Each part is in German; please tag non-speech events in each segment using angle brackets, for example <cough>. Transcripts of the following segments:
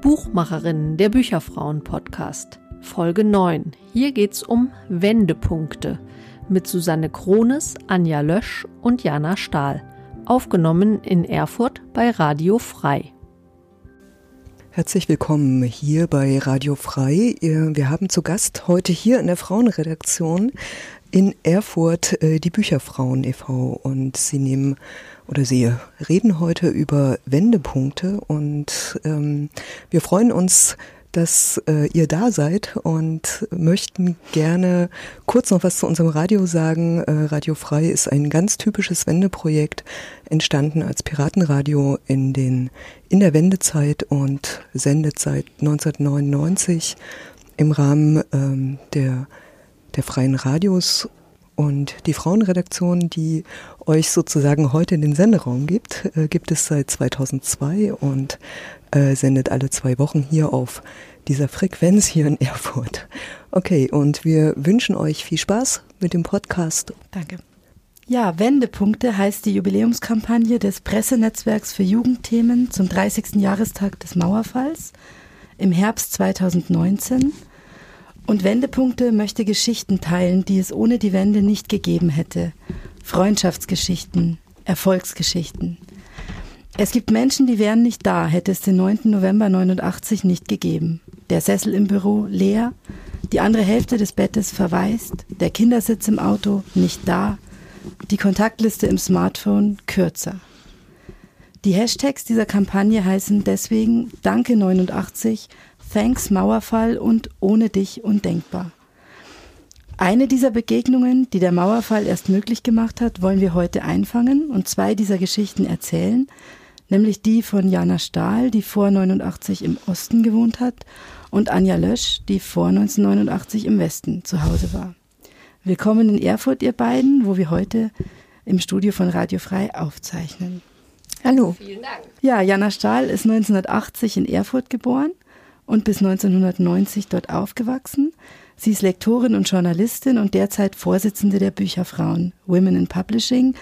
Buchmacherinnen der Bücherfrauen Podcast. Folge 9. Hier geht's um Wendepunkte mit Susanne Krones, Anja Lösch und Jana Stahl. Aufgenommen in Erfurt bei Radio Frei. Herzlich willkommen hier bei Radio Frei. Wir haben zu Gast heute hier in der Frauenredaktion in Erfurt äh, die Bücherfrauen e.V. und sie nehmen oder Sie reden heute über Wendepunkte und ähm, wir freuen uns, dass äh, ihr da seid und möchten gerne kurz noch was zu unserem Radio sagen. Äh, Radio Frei ist ein ganz typisches Wendeprojekt, entstanden als Piratenradio in den in der Wendezeit und sendet seit 1999 im Rahmen ähm, der der freien Radios und die Frauenredaktion, die euch sozusagen heute in den Senderaum gibt, äh, gibt es seit 2002 und äh, sendet alle zwei Wochen hier auf dieser Frequenz hier in Erfurt. Okay, und wir wünschen euch viel Spaß mit dem Podcast. Danke. Ja, Wendepunkte heißt die Jubiläumskampagne des Pressenetzwerks für Jugendthemen zum 30. Jahrestag des Mauerfalls im Herbst 2019. Und Wendepunkte möchte Geschichten teilen, die es ohne die Wende nicht gegeben hätte. Freundschaftsgeschichten, Erfolgsgeschichten. Es gibt Menschen, die wären nicht da, hätte es den 9. November 89 nicht gegeben. Der Sessel im Büro leer, die andere Hälfte des Bettes verwaist, der Kindersitz im Auto nicht da, die Kontaktliste im Smartphone kürzer. Die Hashtags dieser Kampagne heißen deswegen Danke 89, Thanks Mauerfall und Ohne dich undenkbar. Eine dieser Begegnungen, die der Mauerfall erst möglich gemacht hat, wollen wir heute einfangen und zwei dieser Geschichten erzählen, nämlich die von Jana Stahl, die vor 89 im Osten gewohnt hat, und Anja Lösch, die vor 1989 im Westen zu Hause war. Willkommen in Erfurt, ihr beiden, wo wir heute im Studio von Radio Frei aufzeichnen. Hallo. Vielen Dank. Ja, Jana Stahl ist 1980 in Erfurt geboren und bis 1990 dort aufgewachsen. Sie ist Lektorin und Journalistin und derzeit Vorsitzende der Bücherfrauen Women in Publishing.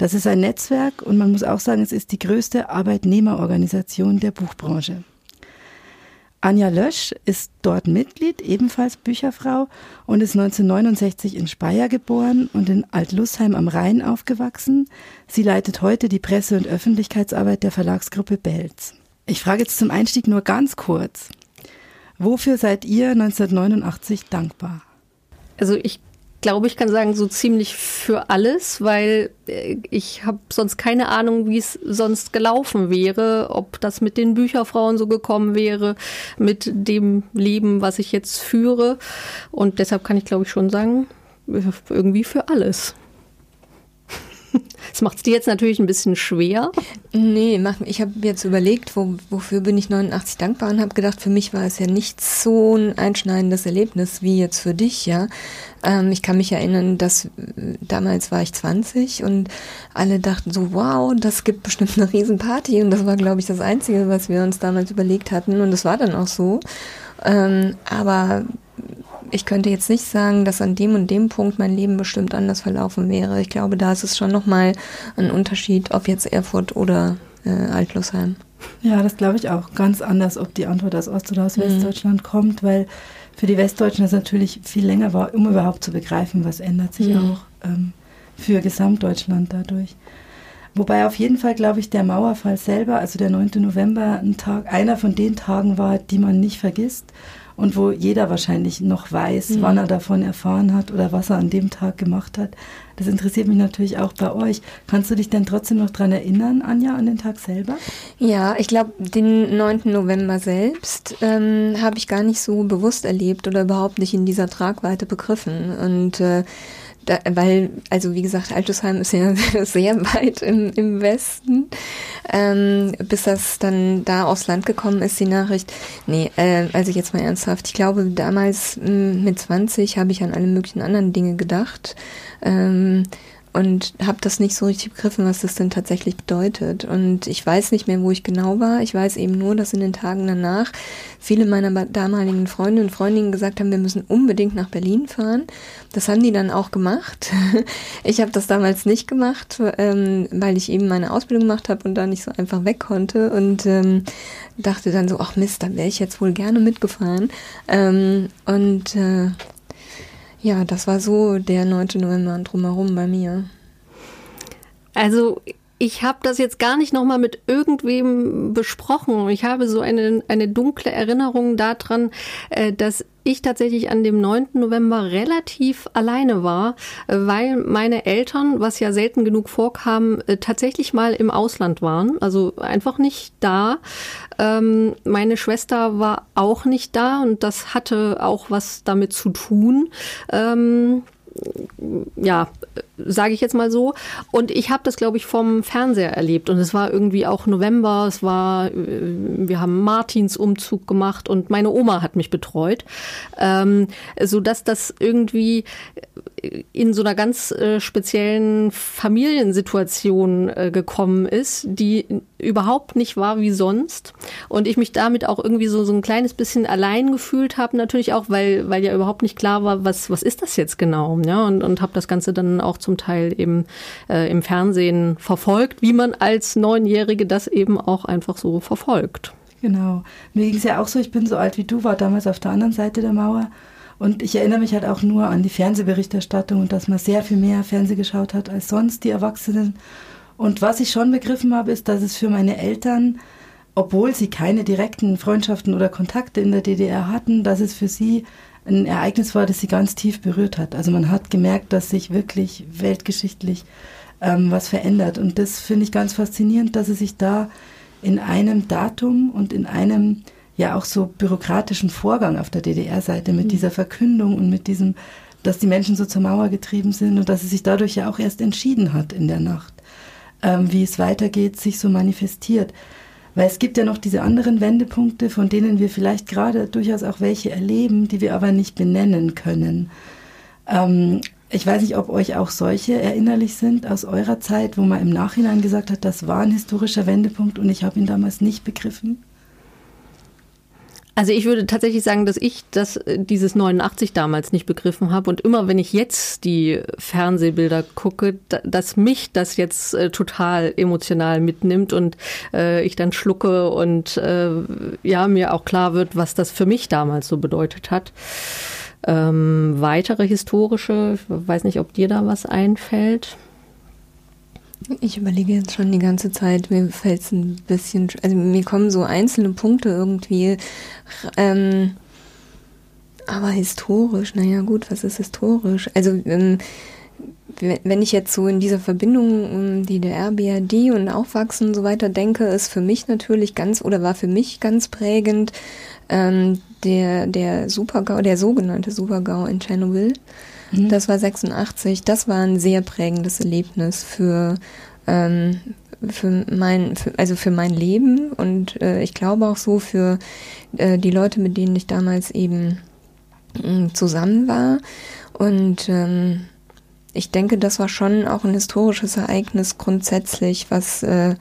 Das ist ein Netzwerk und man muss auch sagen, es ist die größte Arbeitnehmerorganisation der Buchbranche. Anja Lösch ist dort Mitglied, ebenfalls Bücherfrau und ist 1969 in Speyer geboren und in Altlusheim am Rhein aufgewachsen. Sie leitet heute die Presse- und Öffentlichkeitsarbeit der Verlagsgruppe Belz. Ich frage jetzt zum Einstieg nur ganz kurz. Wofür seid ihr 1989 dankbar? Also ich glaube, ich kann sagen, so ziemlich für alles, weil äh, ich habe sonst keine Ahnung, wie es sonst gelaufen wäre, ob das mit den Bücherfrauen so gekommen wäre, mit dem Leben, was ich jetzt führe. Und deshalb kann ich, glaube ich, schon sagen, irgendwie für alles. <laughs> Das macht es dir jetzt natürlich ein bisschen schwer. Nee, ich habe jetzt überlegt, wo, wofür bin ich 89 dankbar und habe gedacht, für mich war es ja nicht so ein einschneidendes Erlebnis wie jetzt für dich, ja. Ähm, ich kann mich erinnern, dass äh, damals war ich 20 und alle dachten so, wow, das gibt bestimmt eine Riesenparty und das war, glaube ich, das Einzige, was wir uns damals überlegt hatten und das war dann auch so. Ähm, aber ich könnte jetzt nicht sagen, dass an dem und dem Punkt mein Leben bestimmt anders verlaufen wäre. Ich glaube, da ist es schon nochmal ein Unterschied, ob jetzt Erfurt oder äh, Altlosheim. Ja, das glaube ich auch. Ganz anders, ob die Antwort aus Ost- oder aus mhm. Westdeutschland kommt, weil für die Westdeutschen das natürlich viel länger war, um überhaupt zu begreifen, was ändert sich mhm. auch ähm, für Gesamtdeutschland dadurch. Wobei auf jeden Fall, glaube ich, der Mauerfall selber, also der 9. November, ein Tag, einer von den Tagen war, die man nicht vergisst und wo jeder wahrscheinlich noch weiß, mhm. wann er davon erfahren hat oder was er an dem Tag gemacht hat. Das interessiert mich natürlich auch bei euch. Kannst du dich denn trotzdem noch daran erinnern, Anja, an den Tag selber? Ja, ich glaube, den 9. November selbst ähm, habe ich gar nicht so bewusst erlebt oder überhaupt nicht in dieser Tragweite begriffen. Und äh, da, weil, also wie gesagt, Altusheim ist ja <laughs> sehr weit im, im Westen. Ähm, bis das dann da aufs Land gekommen ist, die Nachricht. Nee, äh, also jetzt mal ernsthaft. Ich glaube, damals mit 20 habe ich an alle möglichen anderen Dinge gedacht. Ähm, und habe das nicht so richtig begriffen, was das denn tatsächlich bedeutet. Und ich weiß nicht mehr, wo ich genau war. Ich weiß eben nur, dass in den Tagen danach viele meiner damaligen Freunde und Freundinnen gesagt haben, wir müssen unbedingt nach Berlin fahren. Das haben die dann auch gemacht. <laughs> Ich habe das damals nicht gemacht, ähm, weil ich eben meine Ausbildung gemacht habe und da nicht so einfach weg konnte und ähm, dachte dann so, ach Mist, da wäre ich jetzt wohl gerne mitgefahren. Ähm, und äh, ja, das war so der 9. November und drumherum bei mir. Also ich habe das jetzt gar nicht nochmal mit irgendwem besprochen. Ich habe so eine, eine dunkle Erinnerung daran, äh, dass ich tatsächlich an dem 9. November relativ alleine war, weil meine Eltern, was ja selten genug vorkam, äh, tatsächlich mal im Ausland waren. Also einfach nicht da. Ähm, meine Schwester war auch nicht da und das hatte auch was damit zu tun. Ja, sage ich jetzt mal so. Und ich habe das, glaube ich, vom Fernseher erlebt. Und es war irgendwie auch November. Es war, äh, wir haben Martins Umzug gemacht und meine Oma hat mich betreut, ähm, so dass das irgendwie in so einer ganz äh, speziellen Familiensituation äh, gekommen ist, die überhaupt nicht war wie sonst. Und ich mich damit auch irgendwie so, so ein kleines bisschen allein gefühlt habe, natürlich auch, weil, weil ja überhaupt nicht klar war, was, was ist das jetzt genau. Ja? Und, und habe das Ganze dann auch zum Teil eben äh, im Fernsehen verfolgt, wie man als Neunjährige das eben auch einfach so verfolgt. Genau. Mir ging es ja auch so, ich bin so alt wie du, war damals auf der anderen Seite der Mauer. Und ich erinnere mich halt auch nur an die Fernsehberichterstattung und dass man sehr viel mehr Fernseh geschaut hat als sonst die Erwachsenen. Und was ich schon begriffen habe, ist, dass es für meine Eltern, obwohl sie keine direkten Freundschaften oder Kontakte in der DDR hatten, dass es für sie ein Ereignis war, das sie ganz tief berührt hat. Also man hat gemerkt, dass sich wirklich weltgeschichtlich ähm, was verändert. Und das finde ich ganz faszinierend, dass es sich da in einem Datum und in einem ja auch so bürokratischen Vorgang auf der DDR-Seite mit mhm. dieser Verkündung und mit diesem, dass die Menschen so zur Mauer getrieben sind und dass es sich dadurch ja auch erst entschieden hat in der Nacht, ähm, wie es weitergeht, sich so manifestiert. Weil es gibt ja noch diese anderen Wendepunkte, von denen wir vielleicht gerade durchaus auch welche erleben, die wir aber nicht benennen können. Ähm, ich weiß nicht, ob euch auch solche erinnerlich sind aus eurer Zeit, wo man im Nachhinein gesagt hat, das war ein historischer Wendepunkt und ich habe ihn damals nicht begriffen. Also ich würde tatsächlich sagen, dass ich das, äh, dieses 89 damals nicht begriffen habe und immer wenn ich jetzt die Fernsehbilder gucke, dass mich das jetzt äh, total emotional mitnimmt und äh, ich dann schlucke und äh, ja, mir auch klar wird, was das für mich damals so bedeutet hat. Ähm, weitere historische, ich weiß nicht, ob dir da was einfällt. Ich überlege jetzt schon die ganze Zeit, mir fällt es ein bisschen, also mir kommen so einzelne Punkte irgendwie, ähm, aber historisch, naja gut, was ist historisch? Also ähm, wenn ich jetzt so in dieser Verbindung um die der RBRD und Aufwachsen und so weiter denke, ist für mich natürlich ganz oder war für mich ganz prägend ähm, der der Supergau, der sogenannte Supergau in Tschernobyl. Mhm. Das war 86. Das war ein sehr prägendes Erlebnis für, ähm, für mein, für, also für mein Leben und äh, ich glaube auch so für äh, die Leute, mit denen ich damals eben äh, zusammen war. Und ähm, ich denke, das war schon auch ein historisches Ereignis grundsätzlich, was äh,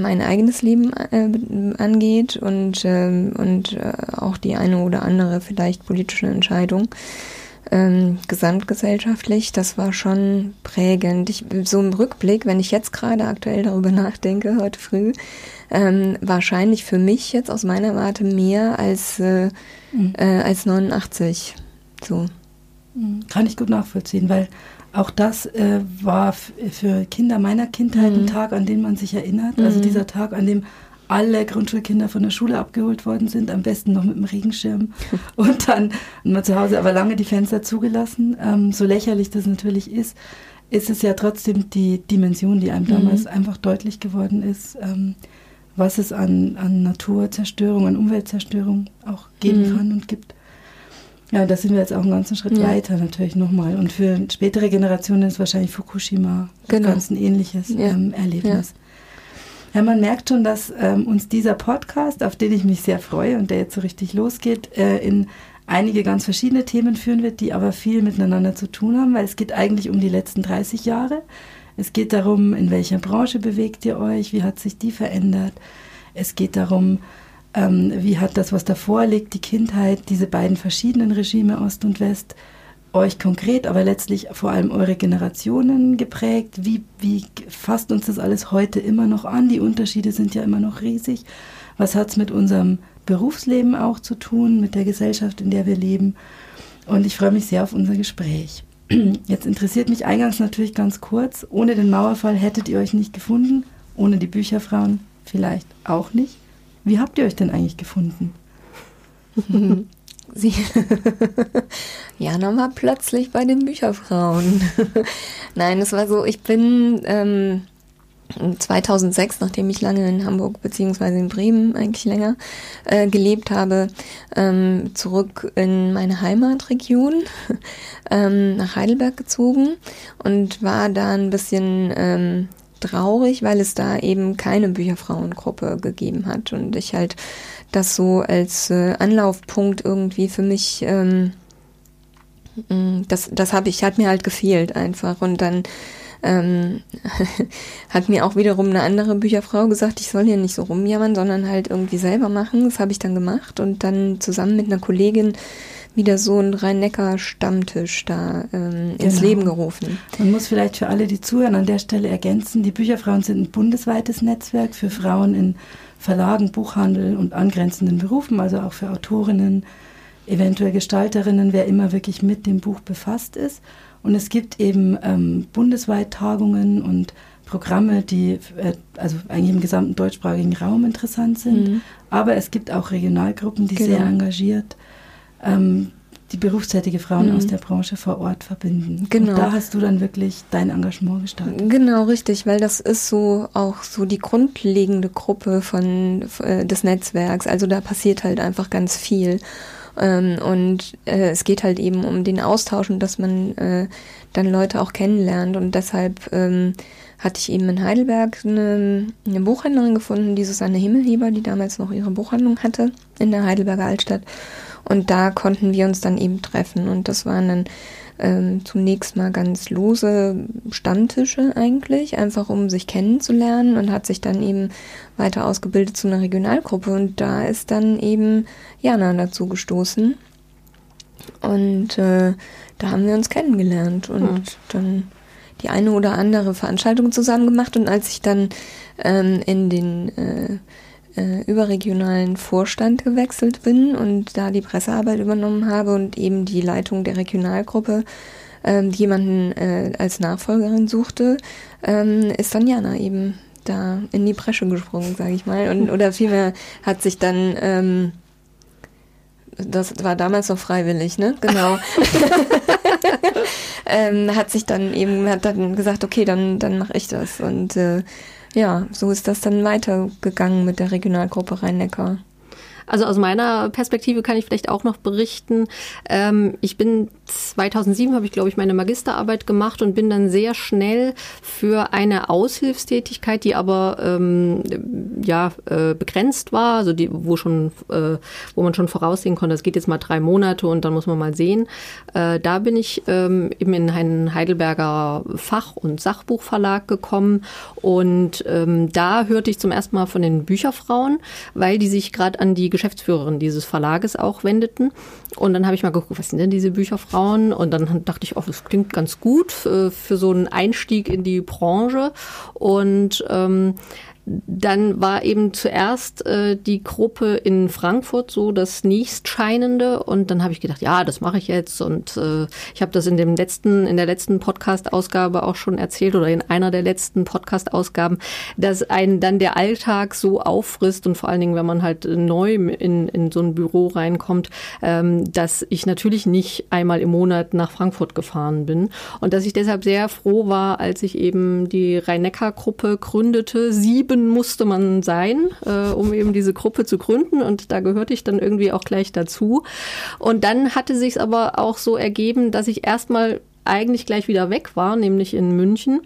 mein eigenes Leben äh, angeht und, ähm, und äh, auch die eine oder andere vielleicht politische Entscheidung. Ähm, gesamtgesellschaftlich, das war schon prägend. Ich, so im Rückblick, wenn ich jetzt gerade aktuell darüber nachdenke, heute früh, ähm, wahrscheinlich für mich jetzt aus meiner Warte mehr als, äh, mhm. äh, als 89. So. Mhm. Kann ich gut nachvollziehen, weil auch das äh, war für Kinder meiner Kindheit mhm. ein Tag, an den man sich erinnert. Also mhm. Dieser Tag, an dem alle Grundschulkinder von der Schule abgeholt worden sind, am besten noch mit dem Regenschirm <laughs> und dann mal zu Hause aber lange die Fenster zugelassen. Ähm, so lächerlich das natürlich ist, ist es ja trotzdem die Dimension, die einem mhm. damals einfach deutlich geworden ist, ähm, was es an, an Naturzerstörung, an Umweltzerstörung auch geben mhm. kann und gibt. Ja, da sind wir jetzt auch einen ganzen Schritt ja. weiter natürlich nochmal. Und für spätere Generationen ist wahrscheinlich Fukushima genau. ganz ein ähnliches ja. ähm, Erlebnis. Ja. ja. man merkt schon, dass ähm, uns dieser Podcast, auf den ich mich sehr freue und der jetzt so richtig losgeht, äh, in einige ganz verschiedene Themen führen wird, die aber viel miteinander zu tun haben, weil es geht eigentlich um die letzten 30 Jahre. Es geht darum, in welcher Branche bewegt ihr euch, wie hat sich die verändert. Es geht darum, ähm, wie hat das, was davor liegt, die Kindheit, diese beiden verschiedenen Regime Ost und West, euch konkret, aber letztlich vor allem eure Generationen geprägt? Wie, wie fasst uns das alles heute immer noch an? Die Unterschiede sind ja immer noch riesig. Was hat es mit unserem Berufsleben auch zu tun, mit der Gesellschaft, in der wir leben? Und ich freue mich sehr auf unser Gespräch. <clears throat> Jetzt interessiert mich eingangs natürlich ganz kurz, ohne den Mauerfall hättet ihr euch nicht gefunden, ohne die Bücherfrauen vielleicht auch nicht. Wie habt ihr euch denn eigentlich gefunden? <laughs> Sie Jana war plötzlich bei den Bücherfrauen. <laughs> Nein, es war so, ich bin ähm, 2006, nachdem ich lange in Hamburg beziehungsweise in Bremen eigentlich länger äh, gelebt habe, ähm, zurück in meine Heimatregion <laughs> ähm, nach Heidelberg gezogen und war da ein bisschen ähm, traurig, weil es da eben keine Bücherfrauengruppe gegeben hat und ich halt das so als äh, Anlaufpunkt irgendwie für mich ähm, mm, das das habe ich hat mir halt gefehlt einfach und dann ähm, <laughs> hat mir auch wiederum eine andere Bücherfrau gesagt, ich soll hier nicht so rumjammern, sondern halt irgendwie selber machen. Das habe ich dann gemacht und dann zusammen mit einer Kollegin wieder so ein Rhein-Neckar-Stammtisch da ähm, ins genau. Leben gerufen. Man muss vielleicht für alle, die zuhören, an der Stelle ergänzen, die Bücherfrauen sind ein bundesweites Netzwerk für Frauen in Verlagen, Buchhandel und angrenzenden Berufen, also auch für Autorinnen, eventuell Gestalterinnen, wer immer wirklich mit dem Buch befasst ist. Und es gibt eben ähm, bundesweit Tagungen und Programme, die äh, also eigentlich im gesamten deutschsprachigen Raum interessant sind. Mhm. Aber es gibt auch Regionalgruppen, die genau. sehr engagiert ähm, die berufstätige Frauen mhm. aus der Branche vor Ort verbinden. Genau. Und da hast du dann wirklich dein Engagement gestartet. Genau, richtig, weil das ist so auch so die grundlegende Gruppe von äh, des Netzwerks. Also da passiert halt einfach ganz viel. Ähm, und äh, es geht halt eben um den Austausch und dass man äh, dann Leute auch kennenlernt. Und deshalb ähm, hatte ich eben in Heidelberg eine, eine Buchhändlerin gefunden, die Susanne Himmelheber, die damals noch ihre Buchhandlung hatte in der Heidelberger Altstadt. Und da konnten wir uns dann eben treffen. Und das waren dann ähm, zunächst mal ganz lose Stammtische eigentlich, einfach um sich kennenzulernen und hat sich dann eben weiter ausgebildet zu einer Regionalgruppe und da ist dann eben Jana dazu gestoßen und äh, da haben wir uns kennengelernt und mhm. dann die eine oder andere Veranstaltung zusammen gemacht und als ich dann ähm, in den äh, äh, überregionalen Vorstand gewechselt bin und da die Pressearbeit übernommen habe und eben die Leitung der Regionalgruppe ähm, jemanden äh, als Nachfolgerin suchte, ähm, ist dann Jana eben da in die Bresche gesprungen, sage ich mal. Und, oder vielmehr hat sich dann, ähm, das war damals noch freiwillig, ne? Genau. <laughs> <laughs> ähm, hat sich dann eben, hat dann gesagt, okay, dann, dann mache ich das. Und äh, ja, so ist das dann weitergegangen mit der Regionalgruppe Rhein-Neckar. Also aus meiner Perspektive kann ich vielleicht auch noch berichten. Ähm, ich bin 2007 habe ich glaube ich meine Magisterarbeit gemacht und bin dann sehr schnell für eine Aushilfstätigkeit, die aber ähm, ja äh, begrenzt war, also die wo schon äh, wo man schon voraussehen konnte, es geht jetzt mal drei Monate und dann muss man mal sehen. Äh, da bin ich ähm, eben in einen Heidelberger Fach- und Sachbuchverlag gekommen und ähm, da hörte ich zum ersten Mal von den Bücherfrauen, weil die sich gerade an die Geschäftsführerin dieses Verlages auch wendeten. Und dann habe ich mal geguckt, was sind denn diese Bücherfrauen? Und dann dachte ich, oh, das klingt ganz gut für, für so einen Einstieg in die Branche. Und ähm, dann war eben zuerst äh, die Gruppe in Frankfurt so das nächstscheinende und dann habe ich gedacht, ja, das mache ich jetzt und äh, ich habe das in dem letzten in der letzten Podcast Ausgabe auch schon erzählt oder in einer der letzten Podcast Ausgaben, dass einen dann der Alltag so auffrisst und vor allen Dingen, wenn man halt neu in in so ein Büro reinkommt, ähm, dass ich natürlich nicht einmal im Monat nach Frankfurt gefahren bin und dass ich deshalb sehr froh war, als ich eben die Rhein-Neckar-Gruppe gründete, sieben sieben musste man sein, äh, um eben diese Gruppe zu gründen. Und da gehörte ich dann irgendwie auch gleich dazu. Und dann hatte sich aber auch so ergeben, dass ich erstmal eigentlich gleich wieder weg war, nämlich in München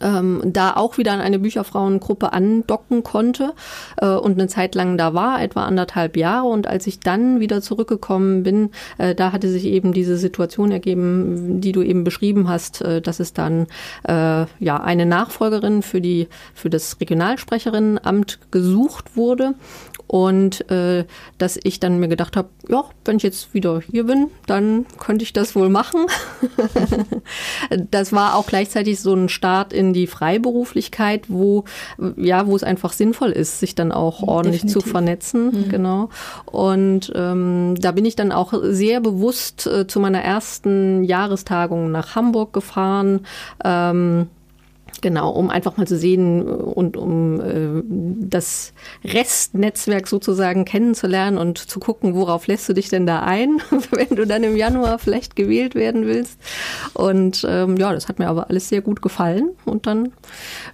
ähm, da auch wieder an eine Bücherfrauengruppe andocken konnte äh, und eine Zeit lang da war, etwa anderthalb Jahre. Und als ich dann wieder zurückgekommen bin, äh, da hatte sich eben diese Situation ergeben, die du eben beschrieben hast, äh, dass es dann äh, ja eine Nachfolgerin für die für das Regionalsprecherinnenamt gesucht wurde und äh, dass ich dann mir gedacht habe, ja, wenn ich jetzt wieder hier bin, dann könnte ich das wohl machen. <laughs> das war auch gleichzeitig so ein Start in die Freiberuflichkeit, wo ja, wo es einfach sinnvoll ist, sich dann auch ordentlich Definitiv. zu vernetzen, mhm. genau. Und ähm, da bin ich dann auch sehr bewusst äh, zu meiner ersten Jahrestagung nach Hamburg gefahren. Ähm, Genau, um einfach mal zu sehen und um äh, das Restnetzwerk sozusagen kennenzulernen und zu gucken, worauf lässt du dich denn da ein, <laughs> wenn du dann im Januar vielleicht gewählt werden willst. Und ähm, ja, das hat mir aber alles sehr gut gefallen. Und dann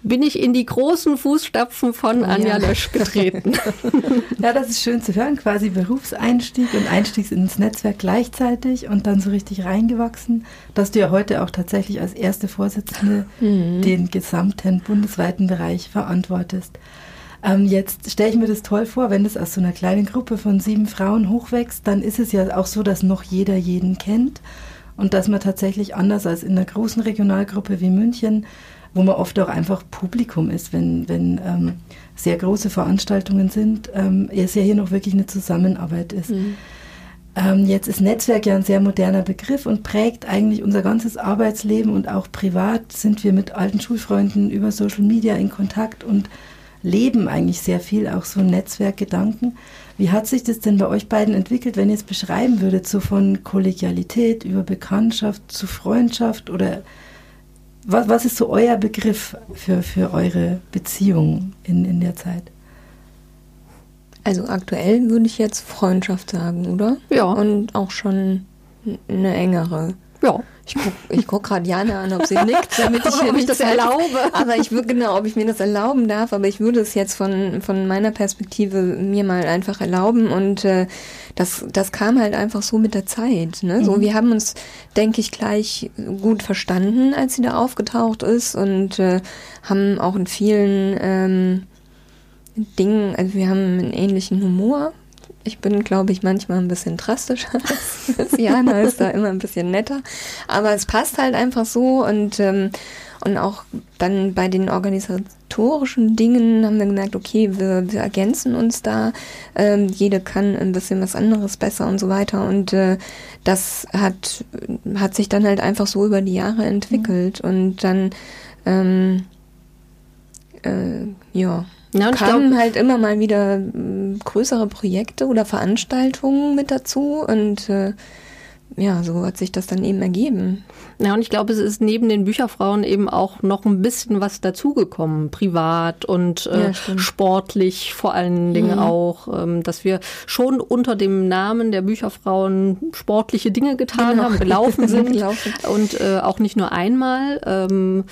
bin ich in die großen Fußstapfen von Anja ja. Lösch getreten. <laughs> ja, das ist schön zu hören, quasi Berufseinstieg und Einstieg ins Netzwerk gleichzeitig und dann so richtig reingewachsen, dass du ja heute auch tatsächlich als erste Vorsitzende mhm. den gesamten bundesweiten Bereich verantwortest. Ähm, jetzt stelle ich mir das toll vor, wenn es aus so einer kleinen Gruppe von sieben Frauen hochwächst, dann ist es ja auch so, dass noch jeder jeden kennt und dass man tatsächlich anders als in einer großen Regionalgruppe wie München, wo man oft auch einfach Publikum ist, wenn, wenn ähm, sehr große Veranstaltungen sind, ähm, es ja hier noch wirklich eine Zusammenarbeit ist. Mhm. Ähm, jetzt ist Netzwerk ja ein sehr moderner Begriff und prägt eigentlich unser ganzes Arbeitsleben und auch privat sind wir mit alten Schulfreunden über Social Media in Kontakt und leben eigentlich sehr viel auch so Netzwerkgedanken. Wie hat sich das denn bei euch beiden entwickelt, wenn ihr es beschreiben würdet, so von Kollegialität über Bekanntschaft zu Freundschaft oder was, was ist so euer Begriff für, für eure Beziehung in, in der Zeit? Also aktuell würde ich jetzt Freundschaft sagen, oder? Ja. Und auch schon eine engere. Ja. Ich gucke ich guck gerade Jana an, ob sie nickt, damit ich, <laughs> ob ich das erlaube. Aber ich würde genau, ob ich mir das erlauben darf, aber ich würde es jetzt von, von meiner Perspektive mir mal einfach erlauben und äh, das, das kam halt einfach so mit der Zeit. Ne? So, mhm. wir haben uns, denke ich, gleich gut verstanden, als sie da aufgetaucht ist und äh, haben auch in vielen ähm, Dingen, also wir haben einen ähnlichen Humor. Ich bin, glaube ich, manchmal ein bisschen drastischer <laughs> als Jana, ist da immer ein bisschen netter. Aber es passt halt einfach so und, ähm, und auch dann bei den organisatorischen Dingen haben wir gemerkt, okay, wir, wir ergänzen uns da. Ähm, jede kann ein bisschen was anderes besser und so weiter. Und äh, das hat, hat sich dann halt einfach so über die Jahre entwickelt. Mhm. Und dann, ähm, äh, ja. Ja, und kamen glaub, halt immer mal wieder äh, größere Projekte oder Veranstaltungen mit dazu und äh, ja, so hat sich das dann eben ergeben. Ja, und ich glaube, es ist neben den Bücherfrauen eben auch noch ein bisschen was dazugekommen, privat und äh, ja, sportlich vor allen Dingen mhm. auch, ähm, dass wir schon unter dem Namen der Bücherfrauen sportliche Dinge getan genau. haben, gelaufen <laughs> sind gelaufen. und äh, auch nicht nur einmal ähm,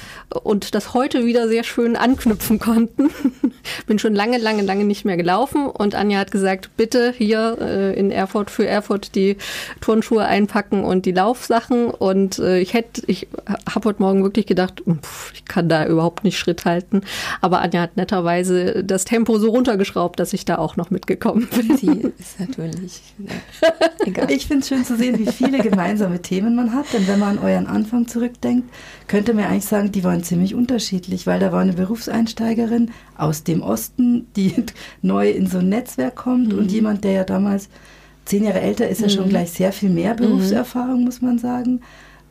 und das heute wieder sehr schön anknüpfen konnten. <laughs> Bin schon lange, lange, lange nicht mehr gelaufen und Anja hat gesagt, bitte hier äh, in Erfurt für Erfurt die Turnschuhe einpacken und die Laufsachen und äh, ich hätte, ich habe heute Morgen wirklich gedacht, pff, ich kann da überhaupt nicht Schritt halten. Aber Anja hat netterweise das Tempo so runtergeschraubt, dass ich da auch noch mitgekommen bin. Sie ist natürlich ja, egal. Ich finde es schön zu sehen, wie viele gemeinsame Themen man hat. Denn wenn man an euren Anfang zurückdenkt, könnte man eigentlich sagen, die waren ziemlich unterschiedlich, weil da war eine Berufseinsteigerin aus dem Osten, die <laughs> neu in so ein Netzwerk kommt mhm. und jemand, der ja damals zehn Jahre älter ist, ja schon mhm. gleich sehr viel mehr mhm. Berufserfahrung, muss man sagen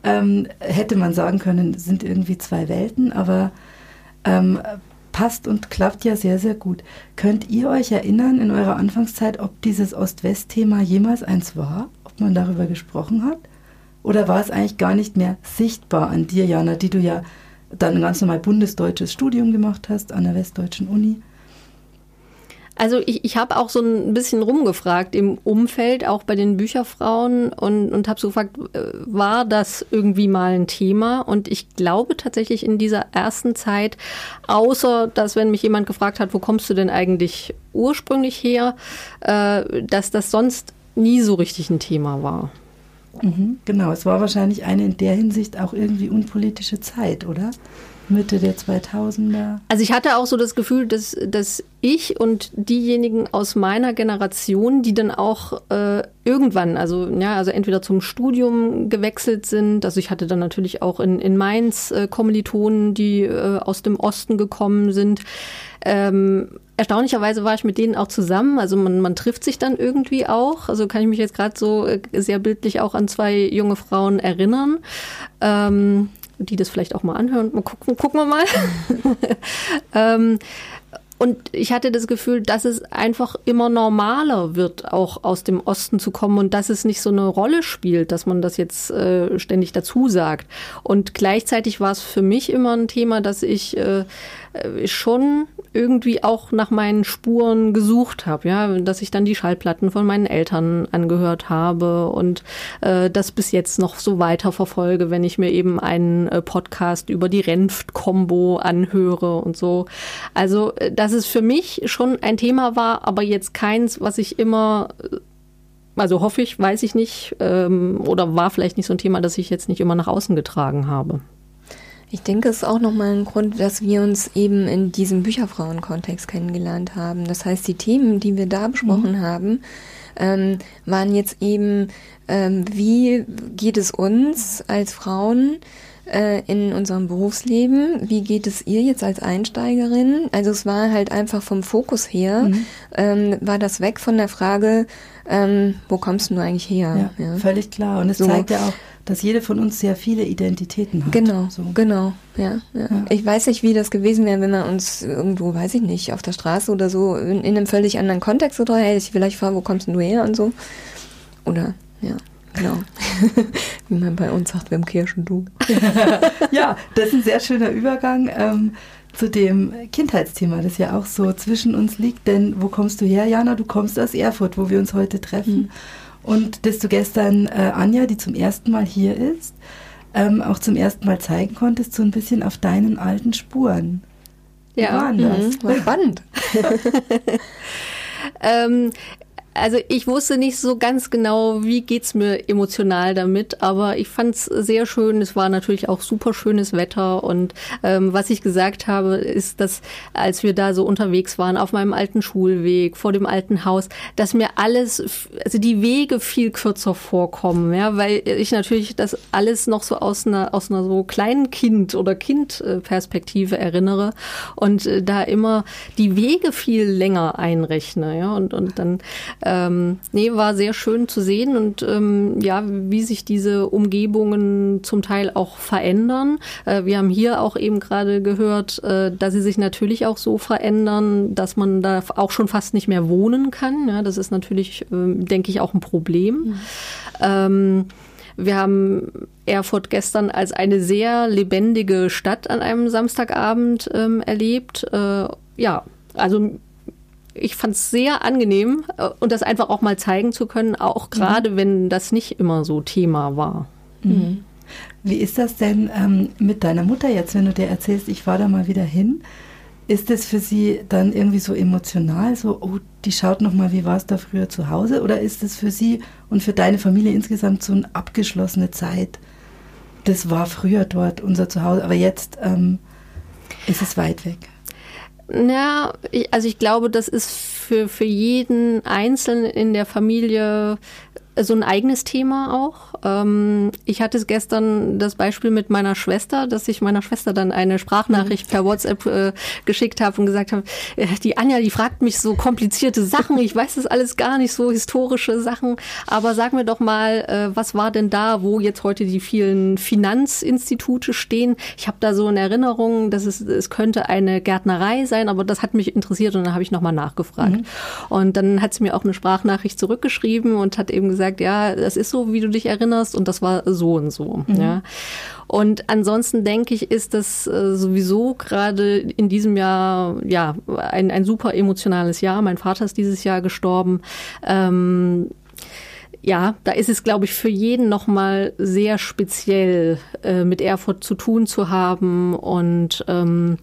ähm, hätte man sagen können, sind irgendwie zwei Welten, aber ähm, passt und klappt ja sehr, sehr gut. Könnt ihr euch erinnern in eurer Anfangszeit, ob dieses Ost-West-Thema jemals eins war? Ob man darüber gesprochen hat? Oder war es eigentlich gar nicht mehr sichtbar an dir, Jana, die du ja dann ein ganz normal bundesdeutsches Studium gemacht hast an der Westdeutschen Uni? Also ich, ich habe auch so ein bisschen rumgefragt im Umfeld, auch bei den Bücherfrauen und, und habe so gefragt, äh, war das irgendwie mal ein Thema? Und ich glaube tatsächlich in dieser ersten Zeit, außer dass wenn mich jemand gefragt hat, wo kommst du denn eigentlich ursprünglich her, äh, dass das sonst nie so richtig ein Thema war. Mhm, genau, es war wahrscheinlich eine in der Hinsicht auch irgendwie unpolitische Zeit, oder? Mitte der 2000er? Also ich hatte auch so das Gefühl, dass, dass ich und diejenigen aus meiner Generation, die dann auch äh, irgendwann, also ja, also entweder zum Studium gewechselt sind, also ich hatte dann natürlich auch in, in Mainz äh, Kommilitonen, die äh, aus dem Osten gekommen sind. Ähm, erstaunlicherweise war ich mit denen auch zusammen. Also man, man trifft sich dann irgendwie auch. Also kann ich mich jetzt gerade so äh, sehr bildlich auch an zwei junge Frauen erinnern. Ähm, die das vielleicht auch mal anhören. Mal gucken, gucken wir mal. <laughs> ähm, und ich hatte das Gefühl, dass es einfach immer normaler wird, auch aus dem Osten zu kommen und dass es nicht so eine Rolle spielt, dass man das jetzt äh, ständig dazu sagt. Und gleichzeitig war es für mich immer ein Thema, dass ich äh, schon irgendwie auch nach meinen Spuren gesucht habe, ja, dass ich dann die Schallplatten von meinen Eltern angehört habe und äh, das bis jetzt noch so weiter verfolge, wenn ich mir eben einen äh, Podcast über die Renft-Kombo anhöre und so. Also, äh, dass es für mich schon ein Thema war, aber jetzt keins, was ich immer äh, also hoffe ich, weiß ich nicht, ähm, oder war vielleicht nicht so ein Thema, das ich jetzt nicht immer nach außen getragen habe. Ich denke, es ist auch nochmal ein Grund, dass wir uns eben in diesem Bücherfrauen-Kontext kennengelernt haben. Das heißt, die Themen, die wir da besprochen mhm. haben, ähm, waren jetzt eben, ähm, wie geht es uns als Frauen äh, in unserem Berufsleben? Wie geht es ihr jetzt als Einsteigerin? Also es war halt einfach vom Fokus her, mhm. ähm, war das weg von der Frage, ähm, wo kommst du eigentlich her? Ja, ja. völlig klar. Und es so. zeigt ja auch, dass jede von uns sehr viele Identitäten hat. Genau, so. genau, ja, ja, ja, Ich weiß nicht, wie das gewesen wäre, wenn man uns irgendwo, weiß ich nicht, auf der Straße oder so in, in einem völlig anderen Kontext oder hey, ich vielleicht frage, wo kommst du her und so. Oder, ja. Genau. <laughs> Wie man bei uns sagt, wir haben Kirschendu. <laughs> ja, das ist ein sehr schöner Übergang ähm, zu dem Kindheitsthema, das ja auch so zwischen uns liegt. Denn wo kommst du her, Jana? Du kommst aus Erfurt, wo wir uns heute treffen. Mhm und dass du gestern äh, Anja, die zum ersten Mal hier ist, ähm, auch zum ersten Mal zeigen konntest, so ein bisschen auf deinen alten Spuren. Wie ja, waren das? Mhm. Spannend. <laughs> <laughs> <laughs> ähm, also ich wusste nicht so ganz genau, wie geht's mir emotional damit, aber ich fand's sehr schön. Es war natürlich auch super schönes Wetter und ähm, was ich gesagt habe, ist, dass als wir da so unterwegs waren auf meinem alten Schulweg vor dem alten Haus, dass mir alles, also die Wege viel kürzer vorkommen, ja, weil ich natürlich das alles noch so aus einer aus einer so kleinen Kind oder Kindperspektive erinnere und äh, da immer die Wege viel länger einrechne, ja und und dann ähm, nee, war sehr schön zu sehen und ähm, ja, wie sich diese Umgebungen zum Teil auch verändern. Äh, wir haben hier auch eben gerade gehört, äh, dass sie sich natürlich auch so verändern, dass man da auch schon fast nicht mehr wohnen kann. Ja, das ist natürlich, äh, denke ich, auch ein Problem. Mhm. Ähm, wir haben Erfurt gestern als eine sehr lebendige Stadt an einem Samstagabend ähm, erlebt. Äh, ja, also ich fand es sehr angenehm äh, und das einfach auch mal zeigen zu können, auch mhm. gerade mhm. wenn das nicht immer so Thema war. Mhm. Wie ist das denn ähm, mit deiner Mutter jetzt, wenn du dir erzählst, ich fahre da mal wieder hin? Ist es für sie dann irgendwie so emotional, so, oh, die schaut noch mal, wie war es da früher zu Hause? Oder ist es für sie und für deine Familie insgesamt so eine abgeschlossene Zeit? Das war früher dort unser Zuhause, aber jetzt ähm, ist es weit weg. Ja, also ich glaube, das ist für, für jeden Einzelnen in der Familie so ein eigenes Thema auch. Ähm, ich hatte gestern das Beispiel mit meiner Schwester, dass ich meiner Schwester dann eine Sprachnachricht per WhatsApp äh, geschickt habe und gesagt habe, äh, die Anja, die fragt mich so komplizierte Sachen, ich weiß das alles gar nicht, so historische Sachen, aber sag mir doch mal, äh, was war denn da, wo jetzt heute die vielen Finanzinstitute stehen? Ich habe da so eine Erinnerung, dass es, es könnte eine Gärtnerei sein, aber das hat mich interessiert und dann habe ich nochmal nachgefragt. Mhm. Und dann hat sie mir auch eine Sprachnachricht zurückgeschrieben und hat eben gesagt, ja, das ist so, wie du dich erinnerst erinnerst und das war so und so. Mhm. Ja. Und ansonsten denke ich, ist das äh, sowieso gerade in diesem Jahr ja ein, ein super emotionales Jahr. Mein Vater ist dieses Jahr gestorben. Ähm, ja, da ist es, glaube ich, für jeden nochmal sehr speziell, äh, mit Erfurt zu tun zu haben und ähm,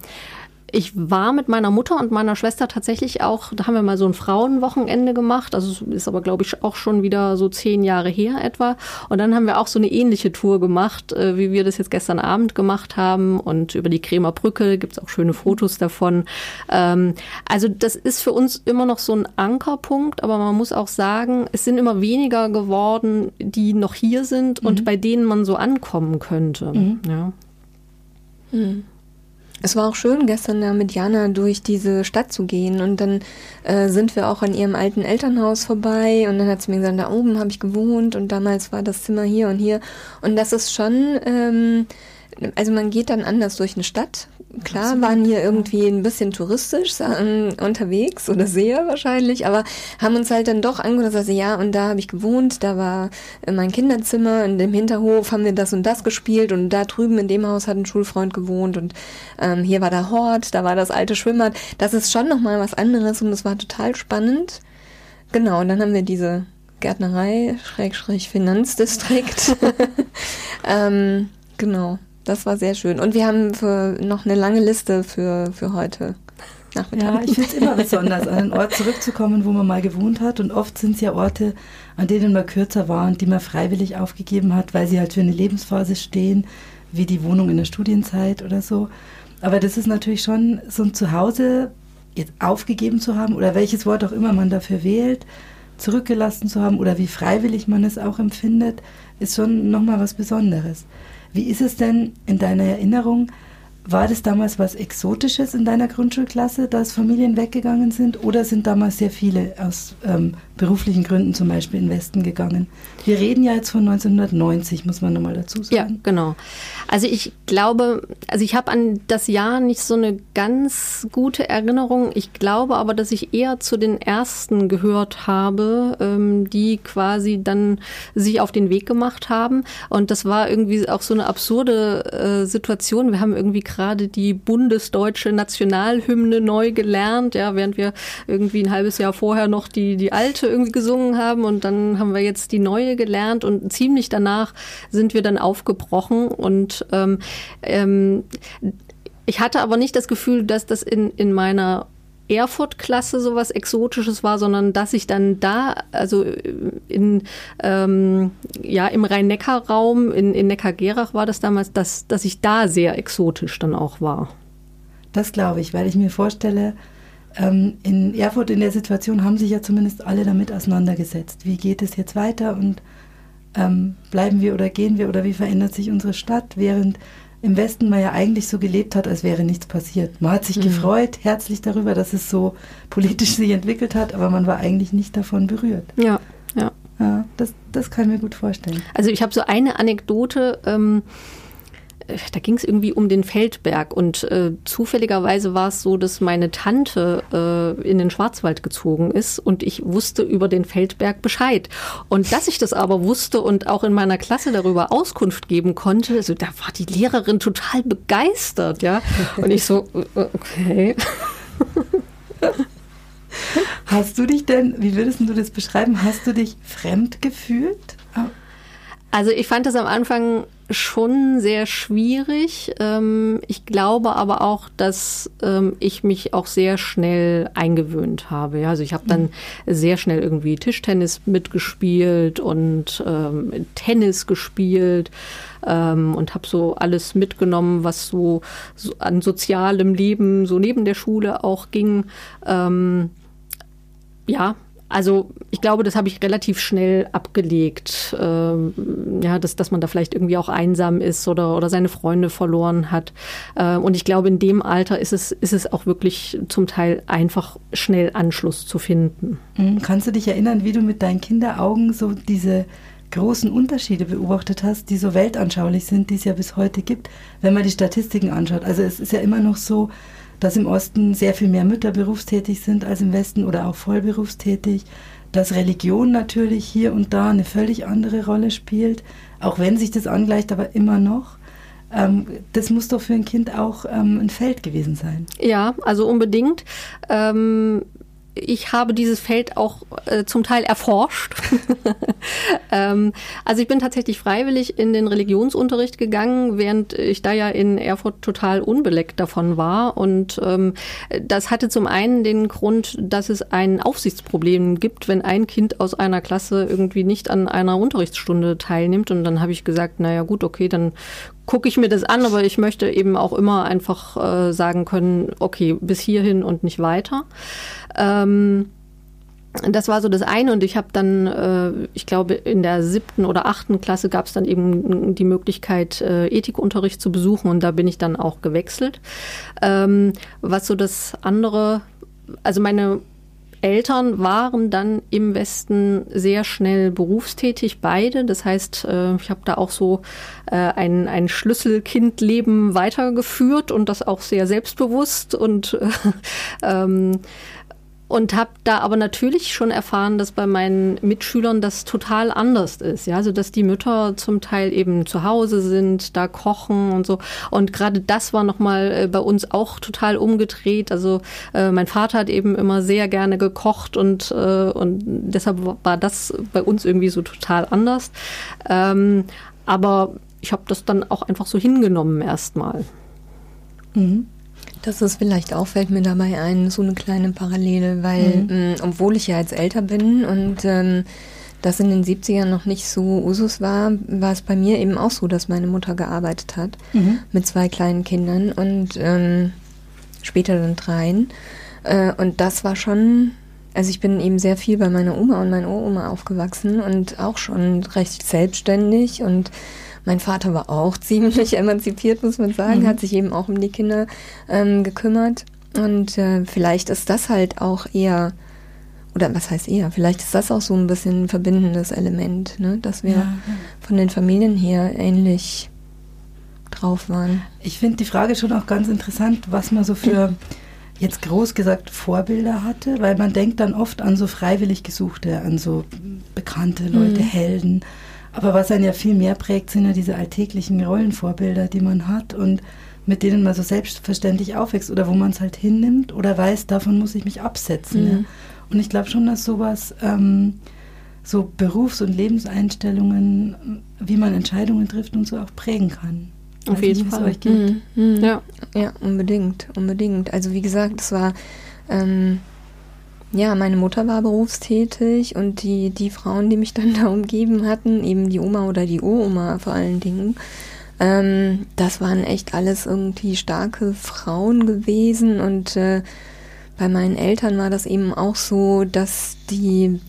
ich war mit meiner Mutter und meiner Schwester tatsächlich auch, da haben wir mal so ein Frauenwochenende gemacht. Also ist aber, glaube ich, auch schon wieder so zehn Jahre her etwa. Und dann haben wir auch so eine ähnliche Tour gemacht, äh, wie wir das jetzt gestern Abend gemacht haben. Und über die Kremer Brücke gibt es auch schöne Fotos davon. Ähm, also das ist für uns immer noch so ein Ankerpunkt, aber man muss auch sagen, es sind immer weniger geworden, die noch hier sind mhm. und bei denen man so ankommen könnte. Mhm. Ja. Mhm. Es war auch schön, gestern da mit Jana durch diese Stadt zu gehen. Und dann äh, sind wir auch an ihrem alten Elternhaus vorbei. Und dann hat sie mir gesagt, da oben habe ich gewohnt. Und damals war das Zimmer hier und hier. Und das ist schon, ähm, also man geht dann anders durch eine Stadt Klar waren hier irgendwie ein bisschen touristisch unterwegs oder sehr wahrscheinlich, aber haben uns halt dann doch angeguckt, also ja, und da habe ich gewohnt, da war äh, mein Kinderzimmer, in dem Hinterhof haben wir das und das gespielt und da drüben in dem Haus hat ein Schulfreund gewohnt und ähm, hier war der Hort, da war das alte Schwimmbad. Das ist schon nochmal was anderes und das war total spannend. Genau, und dann haben wir diese Gärtnerei, Schrägstrich Finanzdistrikt. <laughs> <laughs> ähm, genau. Das war sehr schön. Und wir haben für noch eine lange Liste für, für heute. Nachmittag. Ja, ich finde es immer besonders, an einen Ort zurückzukommen, wo man mal gewohnt hat. Und oft sind es ja Orte, an denen man kürzer war und die man freiwillig aufgegeben hat, weil sie halt für eine Lebensphase stehen, wie die Wohnung in der Studienzeit oder so. Aber das ist natürlich schon so ein Zuhause jetzt aufgegeben zu haben oder welches Wort auch immer man dafür wählt, zurückgelassen zu haben oder wie freiwillig man es auch empfindet, ist schon nochmal was Besonderes. Wie ist es denn in deiner Erinnerung? War das damals was Exotisches in deiner Grundschulklasse, dass Familien weggegangen sind? Oder sind damals sehr viele aus ähm, beruflichen Gründen zum Beispiel in den Westen gegangen? Wir reden ja jetzt von 1990, muss man nochmal dazu sagen. Ja, genau. Also ich glaube, also ich habe an das Jahr nicht so eine ganz gute Erinnerung. Ich glaube aber, dass ich eher zu den ersten gehört habe, ähm, die quasi dann sich auf den Weg gemacht haben. Und das war irgendwie auch so eine absurde äh, Situation. Wir haben irgendwie gerade die bundesdeutsche Nationalhymne neu gelernt, ja, während wir irgendwie ein halbes Jahr vorher noch die, die alte irgendwie gesungen haben und dann haben wir jetzt die neue gelernt und ziemlich danach sind wir dann aufgebrochen und ähm, ähm, ich hatte aber nicht das Gefühl, dass das in, in meiner Erfurt-Klasse sowas Exotisches war, sondern dass ich dann da, also in, ähm, ja, im Rhein-Neckar-Raum, in, in Neckar-Gerach war das damals, dass, dass ich da sehr exotisch dann auch war. Das glaube ich, weil ich mir vorstelle, ähm, in Erfurt in der Situation haben sich ja zumindest alle damit auseinandergesetzt. Wie geht es jetzt weiter und ähm, bleiben wir oder gehen wir oder wie verändert sich unsere Stadt, während im Westen man ja eigentlich so gelebt hat, als wäre nichts passiert. Man hat sich mhm. gefreut, herzlich darüber, dass es so politisch sich entwickelt hat, aber man war eigentlich nicht davon berührt. Ja, ja. ja das, das kann ich mir gut vorstellen. Also ich habe so eine Anekdote. Ähm äh, da ging es irgendwie um den Feldberg und äh, zufälligerweise war es so, dass meine Tante äh, in den Schwarzwald gezogen ist und ich wusste über den Feldberg Bescheid. Und dass ich das aber wusste und auch in meiner Klasse darüber Auskunft geben konnte, also da war die Lehrerin total begeistert, ja. Und ich so, äh, okay. Hast du dich denn, wie würdest du das beschreiben, hast du dich fremd gefühlt? Also ich fand das am Anfang schon sehr schwierig. Ähm, ich glaube aber auch, dass ähm, ich mich auch sehr schnell eingewöhnt habe. Also ich habe dann sehr schnell irgendwie Tischtennis mitgespielt und ähm, Tennis gespielt und habe so alles mitgenommen, was so, an sozialem Leben so neben der Schule auch ging. ja, also ich glaube, das habe ich relativ schnell abgelegt. Ähm, ja, dass, dass man da vielleicht irgendwie auch einsam ist oder, oder seine Freunde verloren hat. Ähm, und ich glaube, in dem Alter ist es, ist es auch wirklich zum Teil einfach schnell Anschluss zu finden. Mhm. Kannst du dich erinnern, wie du mit deinen Kinderaugen so diese großen Unterschiede beobachtet hast, die so weltanschaulich sind, die es ja bis heute gibt, wenn man die Statistiken anschaut? Also es ist ja immer noch so, dass im Osten sehr viel mehr Mütter berufstätig sind als im Westen oder auch vollberufstätig, dass Religion natürlich hier und da eine völlig andere Rolle spielt, auch wenn sich das angleicht, aber immer noch. Ähm, das muss doch für ein Kind auch ähm, ein Feld gewesen sein. Ja, also unbedingt. Ähm ich habe dieses Feld auch äh, zum Teil erforscht. <laughs> ähm, also ich bin tatsächlich freiwillig in den Religionsunterricht gegangen, während ich da ja in Erfurt total unbeleckt davon war. Und ähm, das hatte zum einen den Grund, dass es ein Aufsichtsproblem gibt, wenn ein Kind aus einer Klasse irgendwie nicht an einer Unterrichtsstunde teilnimmt. Und dann habe ich gesagt, naja gut, okay, dann gucke ich mir das an, aber ich möchte eben auch immer einfach äh, sagen können, okay, bis hierhin und nicht weiter. Ähm, das war so das eine und ich habe dann, äh, ich glaube, in der siebten oder achten Klasse gab es dann eben die Möglichkeit, äh, Ethikunterricht zu besuchen und da bin ich dann auch gewechselt. Ähm, was so das andere, also meine Eltern waren dann im Westen sehr schnell berufstätig, beide. Das heißt, äh, ich habe da auch so äh, ein, ein Schlüsselkindleben weitergeführt und das auch sehr selbstbewusst und <laughs> ähm, und habe da aber natürlich schon erfahren, dass bei meinen Mitschülern das total anders ist. Ja, also dass die Mütter zum Teil eben zu Hause sind, da kochen und so. Und gerade das war nochmal äh, bei uns auch total umgedreht. Also äh, mein Vater hat eben immer sehr gerne gekocht und, äh, und deshalb war das bei uns irgendwie so total anders. Ähm, aber ich habe das dann auch einfach so hingenommen erstmal. Mhm. Das ist vielleicht auch, fällt mir dabei ein, so eine kleine Parallele, weil, mhm. ähm, obwohl ich ja jetzt älter bin und ähm, das in den 70ern noch nicht so Usus war, war es bei mir eben auch so, dass meine Mutter gearbeitet hat mhm. mit zwei kleinen Kindern und ähm, später dann dreien. Äh, und das war schon, also ich bin eben sehr viel bei meiner Oma und meiner Oma aufgewachsen und auch schon recht selbstständig und mein Vater war auch <laughs> ziemlich emanzipiert, muss man sagen, mhm. hat sich eben auch um die Kinder ähm, gekümmert. Und äh, vielleicht ist das halt auch eher, oder was heißt eher, vielleicht ist das auch so ein bisschen ein verbindendes Element, ne? dass wir ja, von den Familien her ähnlich drauf waren. Ich finde die Frage schon auch ganz interessant, was man so für jetzt groß gesagt Vorbilder hatte, weil man denkt dann oft an so freiwillig Gesuchte, an so bekannte Leute, mhm. Helden. Aber was einen ja viel mehr prägt, sind ja diese alltäglichen Rollenvorbilder, die man hat und mit denen man so selbstverständlich aufwächst oder wo man es halt hinnimmt oder weiß, davon muss ich mich absetzen. Mhm. Ja. Und ich glaube schon, dass sowas, ähm, so Berufs- und Lebenseinstellungen, wie man Entscheidungen trifft und so auch prägen kann. Auf jeden Fall. Mhm. Mhm. Ja. ja, unbedingt, unbedingt. Also wie gesagt, es war ähm, ja, meine Mutter war berufstätig und die, die Frauen, die mich dann <laughs> da umgeben hatten, eben die Oma oder die Uroma vor allen Dingen, ähm, das waren echt alles irgendwie starke Frauen gewesen und äh, bei meinen Eltern war das eben auch so, dass die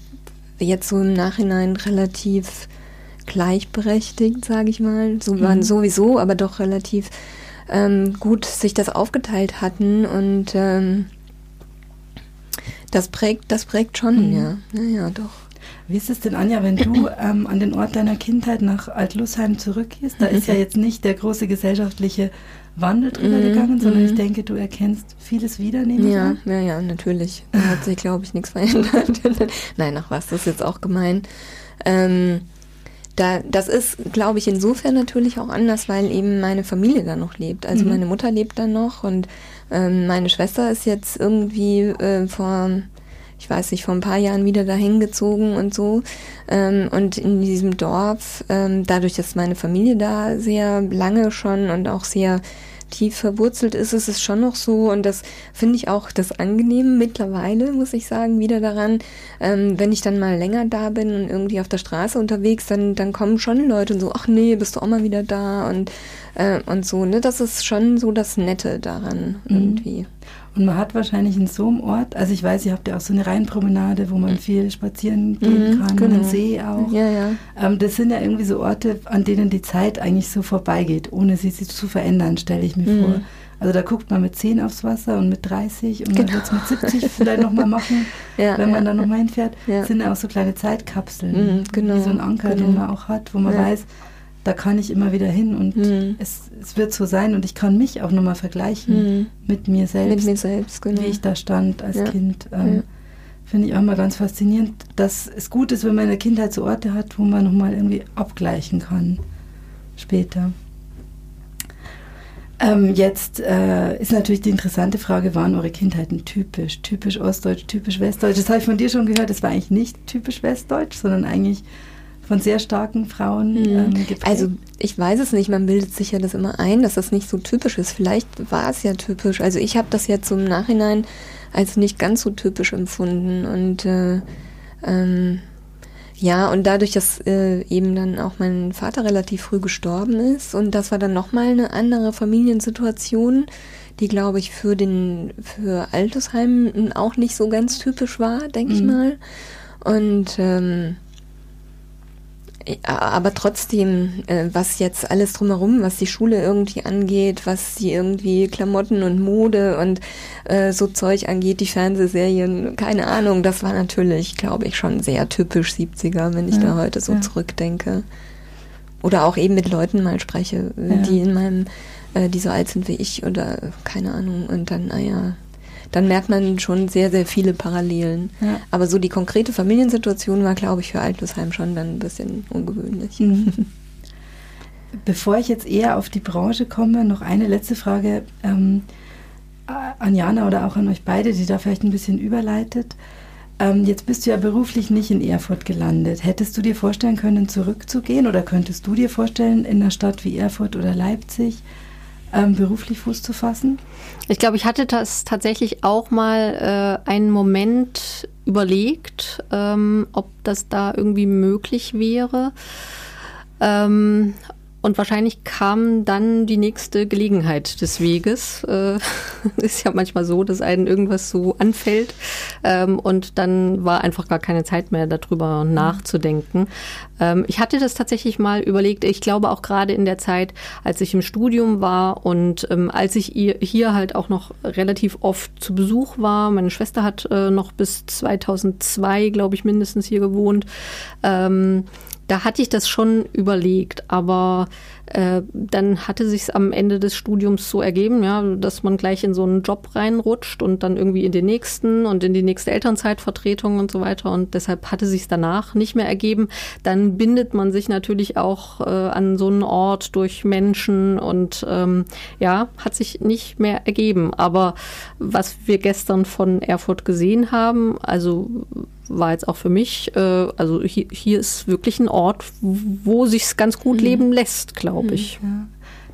jetzt so im Nachhinein relativ gleichberechtigt, sage ich mal, so waren mhm. sowieso, aber doch relativ ähm, gut sich das aufgeteilt hatten und ähm, das prägt, das prägt schon, mhm. ja. Ja, doch. Wie ist es denn, Anja, wenn du <clears throat> ähm, an den Ort deiner Kindheit nach Altlusheim zurückgehst? Da ist ja jetzt nicht der große gesellschaftliche Wandel drüber mhm. gegangen, sondern ich mhm. denke, du erkennst vieles wieder, nehme ja, ich Ja, ja, natürlich. Da hat sich, glaube ich, nichts verändert. <laughs> Nein, ach was, das ist jetzt auch gemein. Ähm, da, das ist, glaube ich, insofern natürlich auch anders, weil eben meine Familie da noch lebt. Also mhm. meine Mutter lebt da noch und ähm, meine Schwester ist jetzt irgendwie äh, vor, ich weiß nicht, vor ein paar Jahren wieder dahin gezogen und so. Ähm, und in diesem Dorf, ähm, dadurch, dass meine Familie da sehr lange schon und auch sehr tief verwurzelt ist, ist es schon noch so und das finde ich auch das Angenehme mittlerweile, muss ich sagen, wieder daran, ähm, wenn ich dann mal länger da bin und irgendwie auf der Straße unterwegs, dann, dann kommen schon Leute und so, ach nee, bist du auch mal wieder da und, äh, und so, ne, das ist schon so das Nette daran mhm. irgendwie. Und man hat wahrscheinlich in so einem Ort, also ich weiß, ihr habt ja auch so eine Rheinpromenade, wo man mhm. viel spazieren gehen mhm, kann, genau. einen See auch. Ja, ja. Ähm, das sind ja irgendwie so Orte, an denen die Zeit eigentlich so vorbeigeht, ohne sie, sie zu verändern, stelle ich mir mhm. vor. Also da guckt man mit 10 aufs Wasser und mit 30 und genau. man wird es mit 70 vielleicht nochmal machen, <laughs> ja, wenn man ja, dann nochmal hinfährt. Ja. Das sind ja auch so kleine Zeitkapseln, mhm, genau, wie so ein Anker, genau. den man auch hat, wo man weiß, da kann ich immer wieder hin und mhm. es, es wird so sein und ich kann mich auch nochmal vergleichen mhm. mit mir selbst. Mit mir selbst, genau. Wie ich da stand als ja. Kind. Ähm, ja. Finde ich auch mal ganz faszinierend, dass es gut ist, wenn man in der Kindheit so Orte hat, wo man nochmal irgendwie abgleichen kann. Später. Ähm, jetzt äh, ist natürlich die interessante Frage, waren eure Kindheiten typisch? Typisch Ostdeutsch, typisch Westdeutsch? Das habe ich von dir schon gehört, das war eigentlich nicht typisch Westdeutsch, sondern eigentlich von sehr starken Frauen mhm. ähm, geprägt. Also ich weiß es nicht, man bildet sich ja das immer ein, dass das nicht so typisch ist. Vielleicht war es ja typisch. Also ich habe das jetzt im Nachhinein als nicht ganz so typisch empfunden und äh, ähm, ja, und dadurch, dass äh, eben dann auch mein Vater relativ früh gestorben ist und das war dann nochmal eine andere Familiensituation, die glaube ich für den für Altersheim auch nicht so ganz typisch war, denke mhm. ich mal. Und ähm, aber trotzdem, äh, was jetzt alles drumherum, was die Schule irgendwie angeht, was die irgendwie Klamotten und Mode und äh, so Zeug angeht, die Fernsehserien, keine Ahnung, das war natürlich, glaube ich, schon sehr typisch 70er, wenn ich ja, da heute so ja. zurückdenke. Oder auch eben mit Leuten mal spreche, ja. die in meinem, äh, die so alt sind wie ich oder keine Ahnung, und dann, naja, dann merkt man schon sehr, sehr viele Parallelen. Ja. Aber so die konkrete Familiensituation war, glaube ich, für Altusheim schon dann ein bisschen ungewöhnlich. Mhm. <laughs> Bevor ich jetzt eher auf die Branche komme, noch eine letzte Frage ähm, an Jana oder auch an euch beide, die da vielleicht ein bisschen überleitet. Ähm, jetzt bist du ja beruflich nicht in Erfurt gelandet. Hättest du dir vorstellen können, zurückzugehen oder könntest du dir vorstellen, in einer Stadt wie Erfurt oder Leipzig ähm, beruflich Fuß zu fassen? Ich glaube, ich hatte das tatsächlich auch mal äh, einen Moment überlegt, ähm, ob das da irgendwie möglich wäre. Ähm, und wahrscheinlich kam dann die nächste Gelegenheit des Weges. Äh, <laughs> ist ja manchmal so, dass einen irgendwas so anfällt. Ähm, und dann war einfach gar keine Zeit mehr, darüber mhm. nachzudenken. Ähm, ich hatte das tatsächlich mal überlegt. Ich glaube auch gerade in der Zeit, als ich im Studium war und ähm, als ich hier halt auch noch relativ oft zu Besuch war. Meine Schwester hat äh, noch bis 2002, glaube ich, mindestens hier gewohnt. Da hatte ich das schon überlegt, aber äh, dann hatte sich am Ende des Studiums so ergeben, ja, dass man gleich in so einen Job reinrutscht und dann irgendwie in den nächsten und in die nächste Elternzeitvertretung und so weiter. Und deshalb hatte sich danach nicht mehr ergeben. Dann bindet man sich natürlich auch äh, an so einen Ort durch Menschen und ähm, ja, hat sich nicht mehr ergeben. Aber was wir gestern von Erfurt gesehen haben, also war jetzt auch für mich, äh, also hier, hier ist wirklich ein Ort, wo sich's ganz gut mhm. leben lässt, glaube ich. Mhm, ja.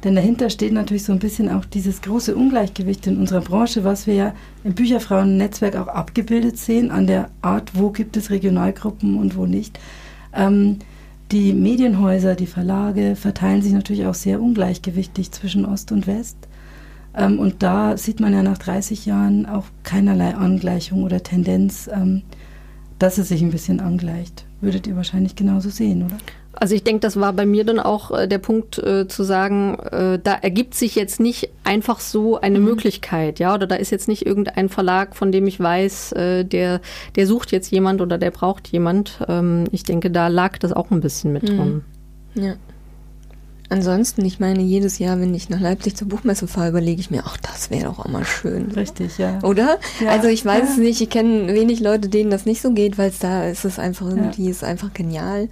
Denn dahinter steht natürlich so ein bisschen auch dieses große Ungleichgewicht in unserer Branche, was wir ja im Bücherfrauen-Netzwerk auch abgebildet sehen, an der Art, wo gibt es Regionalgruppen und wo nicht. Ähm, die Medienhäuser, die Verlage verteilen sich natürlich auch sehr ungleichgewichtig zwischen Ost und West. Ähm, und da sieht man ja nach 30 Jahren auch keinerlei Angleichung oder Tendenz. Ähm, dass es sich ein bisschen angleicht. Würdet ihr wahrscheinlich genauso sehen, oder? Also ich denke, das war bei mir dann auch äh, der Punkt äh, zu sagen, äh, da ergibt sich jetzt nicht einfach so eine mhm. Möglichkeit, ja, oder da ist jetzt nicht irgendein Verlag, von dem ich weiß, äh, der, der sucht jetzt jemand oder der braucht jemand. Ähm, ich denke, da lag das auch ein bisschen mit mhm. drin. Ja. Ansonsten, ich meine, jedes Jahr, wenn ich nach Leipzig zur Buchmesse fahre, überlege ich mir, ach, das wäre doch auch mal schön. Richtig, ja. Oder? Ja. Also ich weiß ja. es nicht, ich kenne wenig Leute, denen das nicht so geht, weil es da ist es einfach irgendwie, ja. ist einfach genial.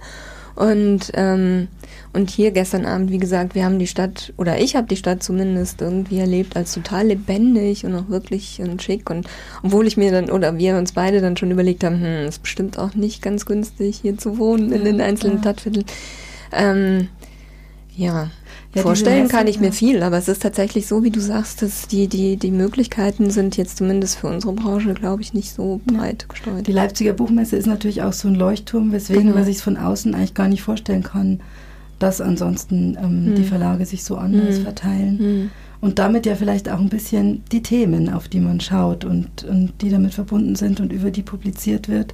Und, ähm, und hier gestern Abend, wie gesagt, wir haben die Stadt, oder ich habe die Stadt zumindest irgendwie erlebt als total lebendig und auch wirklich und schick. Und obwohl ich mir dann, oder wir uns beide dann schon überlegt haben, hm, ist bestimmt auch nicht ganz günstig, hier zu wohnen in den einzelnen Stadtvierteln. Ähm, ja, ja vorstellen kann ich mir viel, aber es ist tatsächlich so, wie du sagst, dass die, die, die Möglichkeiten sind jetzt zumindest für unsere Branche, glaube ich, nicht so breit ja. gestreut. Die Leipziger Buchmesse ist natürlich auch so ein Leuchtturm, weswegen genau. man sich von außen eigentlich gar nicht vorstellen kann, dass ansonsten ähm, hm. die Verlage sich so anders hm. verteilen. Hm. Und damit ja vielleicht auch ein bisschen die Themen, auf die man schaut und, und die damit verbunden sind und über die publiziert wird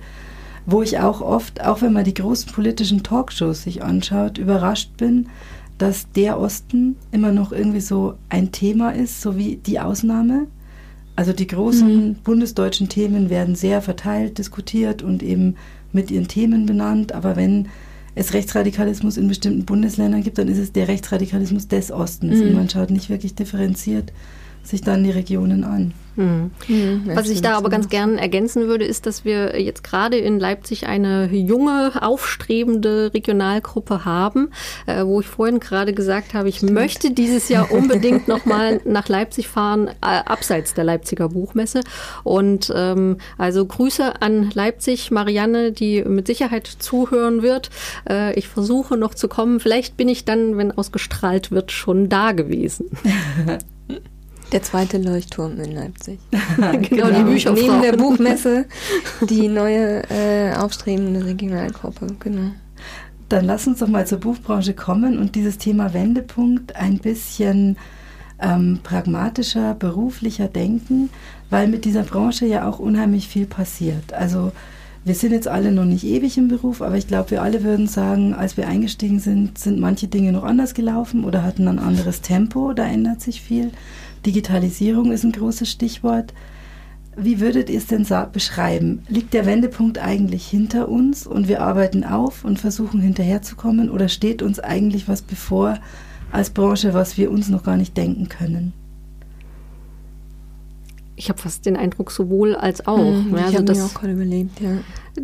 wo ich auch oft, auch wenn man die großen politischen Talkshows sich anschaut, überrascht bin, dass der Osten immer noch irgendwie so ein Thema ist, so wie die Ausnahme. Also die großen mhm. bundesdeutschen Themen werden sehr verteilt, diskutiert und eben mit ihren Themen benannt. Aber wenn es Rechtsradikalismus in bestimmten Bundesländern gibt, dann ist es der Rechtsradikalismus des Ostens. Mhm. Und man schaut nicht wirklich differenziert, sich dann die Regionen an. Mhm. Mhm, Was ich da aber ganz gern ergänzen würde, ist, dass wir jetzt gerade in Leipzig eine junge, aufstrebende Regionalgruppe haben, äh, wo ich vorhin gerade gesagt habe, ich stimmt. möchte dieses Jahr <laughs> unbedingt nochmal nach Leipzig fahren, äh, abseits der Leipziger Buchmesse. Und ähm, also Grüße an Leipzig, Marianne, die mit Sicherheit zuhören wird. Äh, ich versuche noch zu kommen. Vielleicht bin ich dann, wenn ausgestrahlt wird, schon da gewesen. <laughs> Der zweite Leuchtturm in Leipzig. genau, <laughs> genau, die Bücherfrau. Neben der Buchmesse die neue äh, aufstrebende Regionalgruppe, genau. Dann lass uns doch mal zur Buchbranche kommen und dieses Thema Wendepunkt ein bisschen ähm, pragmatischer, beruflicher denken, weil mit dieser Branche ja auch unheimlich viel passiert. Also wir sind jetzt alle noch nicht ewig im Beruf, aber ich glaube, wir alle würden sagen, als wir eingestiegen sind, sind manche Dinge noch anders gelaufen oder hatten ein anderes Tempo, da ändert sich viel. Digitalisierung ist ein großes Stichwort. Wie würdet ihr es denn beschreiben? Liegt der Wendepunkt eigentlich hinter uns und wir arbeiten auf und versuchen hinterherzukommen oder steht uns eigentlich was bevor als Branche, was wir uns noch gar nicht denken können? Ich habe fast den Eindruck, sowohl als auch. Mhm, ja, also ich habe mir auch gerade überlegt, ja.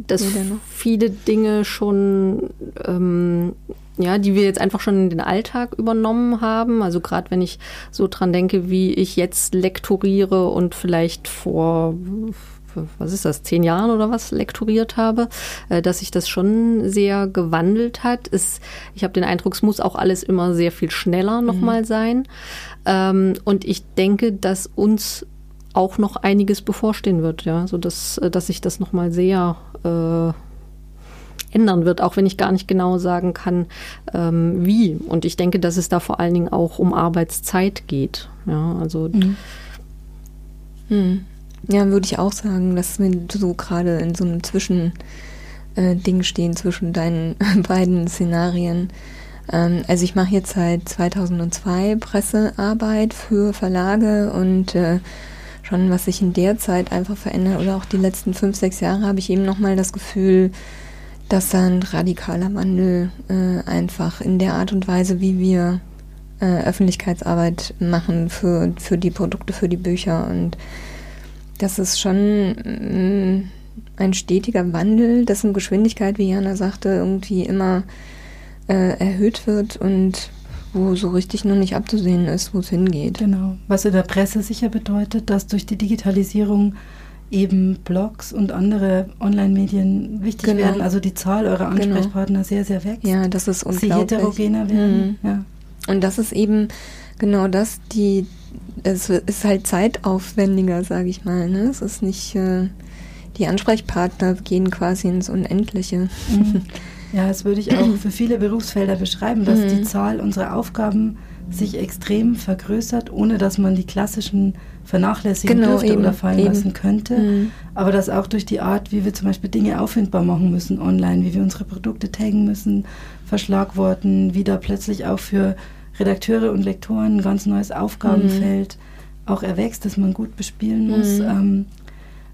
Dass viele Dinge schon ähm, ja, die wir jetzt einfach schon in den Alltag übernommen haben. Also gerade wenn ich so dran denke, wie ich jetzt lektoriere und vielleicht vor was ist das, zehn Jahren oder was lektoriert habe, äh, dass sich das schon sehr gewandelt hat. Es, ich habe den Eindruck, es muss auch alles immer sehr viel schneller nochmal mhm. sein. Ähm, und ich denke, dass uns auch noch einiges bevorstehen wird, ja, so dass, äh, dass sich das nochmal sehr äh, ändern wird, auch wenn ich gar nicht genau sagen kann, ähm, wie. Und ich denke, dass es da vor allen Dingen auch um Arbeitszeit geht. Ja, also. Mhm. Hm. Ja, würde ich auch sagen, dass wir so gerade in so einem Zwischending äh, stehen zwischen deinen <laughs> beiden Szenarien. Ähm, also ich mache jetzt seit 2002 Pressearbeit für Verlage und äh, schon was sich in der Zeit einfach verändert oder auch die letzten fünf, sechs Jahre habe ich eben nochmal das Gefühl, dass da ein radikaler Wandel äh, einfach in der Art und Weise, wie wir äh, Öffentlichkeitsarbeit machen für, für die Produkte, für die Bücher. Und das ist schon mm, ein stetiger Wandel, dessen Geschwindigkeit, wie Jana sagte, irgendwie immer äh, erhöht wird und wo so richtig noch nicht abzusehen ist, wo es hingeht. Genau. Was in der Presse sicher bedeutet, dass durch die Digitalisierung eben Blogs und andere Online-Medien wichtig genau. werden. Also die Zahl eurer genau. Ansprechpartner genau. sehr, sehr wächst. Ja, das ist unglaublich. Sie heterogener werden. Mhm. Ja. Und das ist eben genau das, die, es ist halt zeitaufwendiger, sage ich mal. Ne? Es ist nicht, äh, die Ansprechpartner gehen quasi ins Unendliche. Mhm. <laughs> Ja, das würde ich auch für viele Berufsfelder beschreiben, dass mhm. die Zahl unserer Aufgaben sich extrem vergrößert, ohne dass man die klassischen vernachlässigen genau, dürfte eben, oder fallen eben. lassen könnte. Mhm. Aber dass auch durch die Art, wie wir zum Beispiel Dinge auffindbar machen müssen online, wie wir unsere Produkte taggen müssen, verschlagworten, wie da plötzlich auch für Redakteure und Lektoren ein ganz neues Aufgabenfeld mhm. auch erwächst, das man gut bespielen muss. Mhm. Ähm,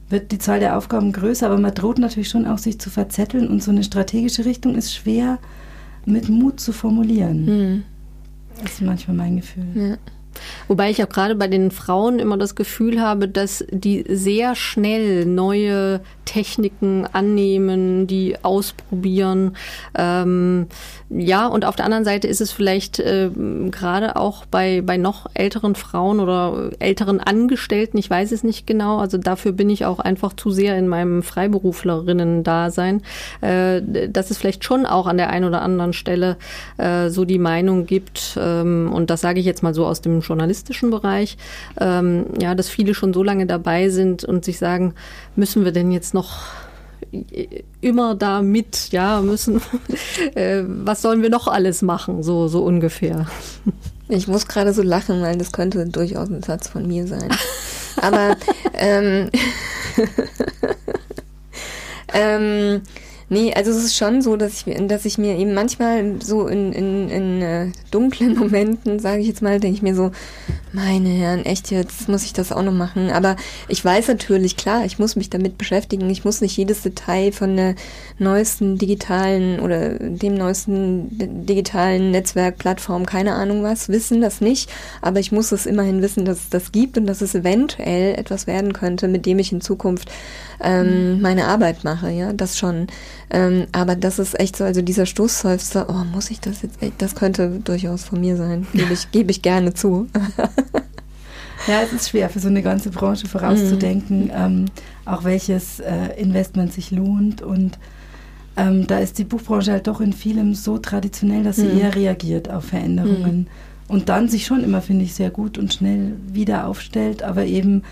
wird die Zahl der Aufgaben größer, aber man droht natürlich schon auch, sich zu verzetteln und so eine strategische Richtung ist schwer mit Mut zu formulieren. Mhm. Das ist manchmal mein Gefühl. Ja. Wobei ich auch gerade bei den Frauen immer das Gefühl habe, dass die sehr schnell neue Techniken annehmen, die ausprobieren. Ähm, ja, und auf der anderen Seite ist es vielleicht äh, gerade auch bei, bei noch älteren Frauen oder älteren Angestellten, ich weiß es nicht genau, also dafür bin ich auch einfach zu sehr in meinem Freiberuflerinnen-Dasein, äh, dass es vielleicht schon auch an der einen oder anderen Stelle äh, so die Meinung gibt, ähm, und das sage ich jetzt mal so aus dem journalistischen Bereich, ähm, ja, dass viele schon so lange dabei sind und sich sagen, müssen wir denn jetzt noch immer da mit, ja, müssen, <laughs> äh, was sollen wir noch alles machen, so, so ungefähr. Ich muss gerade so lachen, weil das könnte durchaus ein Satz von mir sein. Aber ähm, <laughs> ähm, Nee, also es ist schon so, dass ich, dass ich mir eben manchmal so in, in, in äh, dunklen Momenten, sage ich jetzt mal, denke ich mir so, meine Herren, echt jetzt muss ich das auch noch machen. Aber ich weiß natürlich, klar, ich muss mich damit beschäftigen. Ich muss nicht jedes Detail von der neuesten digitalen oder dem neuesten digitalen Netzwerk, Plattform, keine Ahnung was, wissen, das nicht. Aber ich muss es immerhin wissen, dass es das gibt und dass es eventuell etwas werden könnte, mit dem ich in Zukunft ähm, mhm. meine Arbeit mache, ja, das schon. Ähm, aber das ist echt so, also dieser Stoßseufzer, oh, muss ich das jetzt echt, das könnte durchaus von mir sein, <laughs> gebe ich, gebe ich gerne zu. <laughs> ja, es ist schwer für so eine ganze Branche vorauszudenken, mhm. ähm, auch welches äh, Investment sich lohnt und ähm, da ist die Buchbranche halt doch in vielem so traditionell, dass sie mhm. eher reagiert auf Veränderungen mhm. und dann sich schon immer, finde ich, sehr gut und schnell wieder aufstellt, aber eben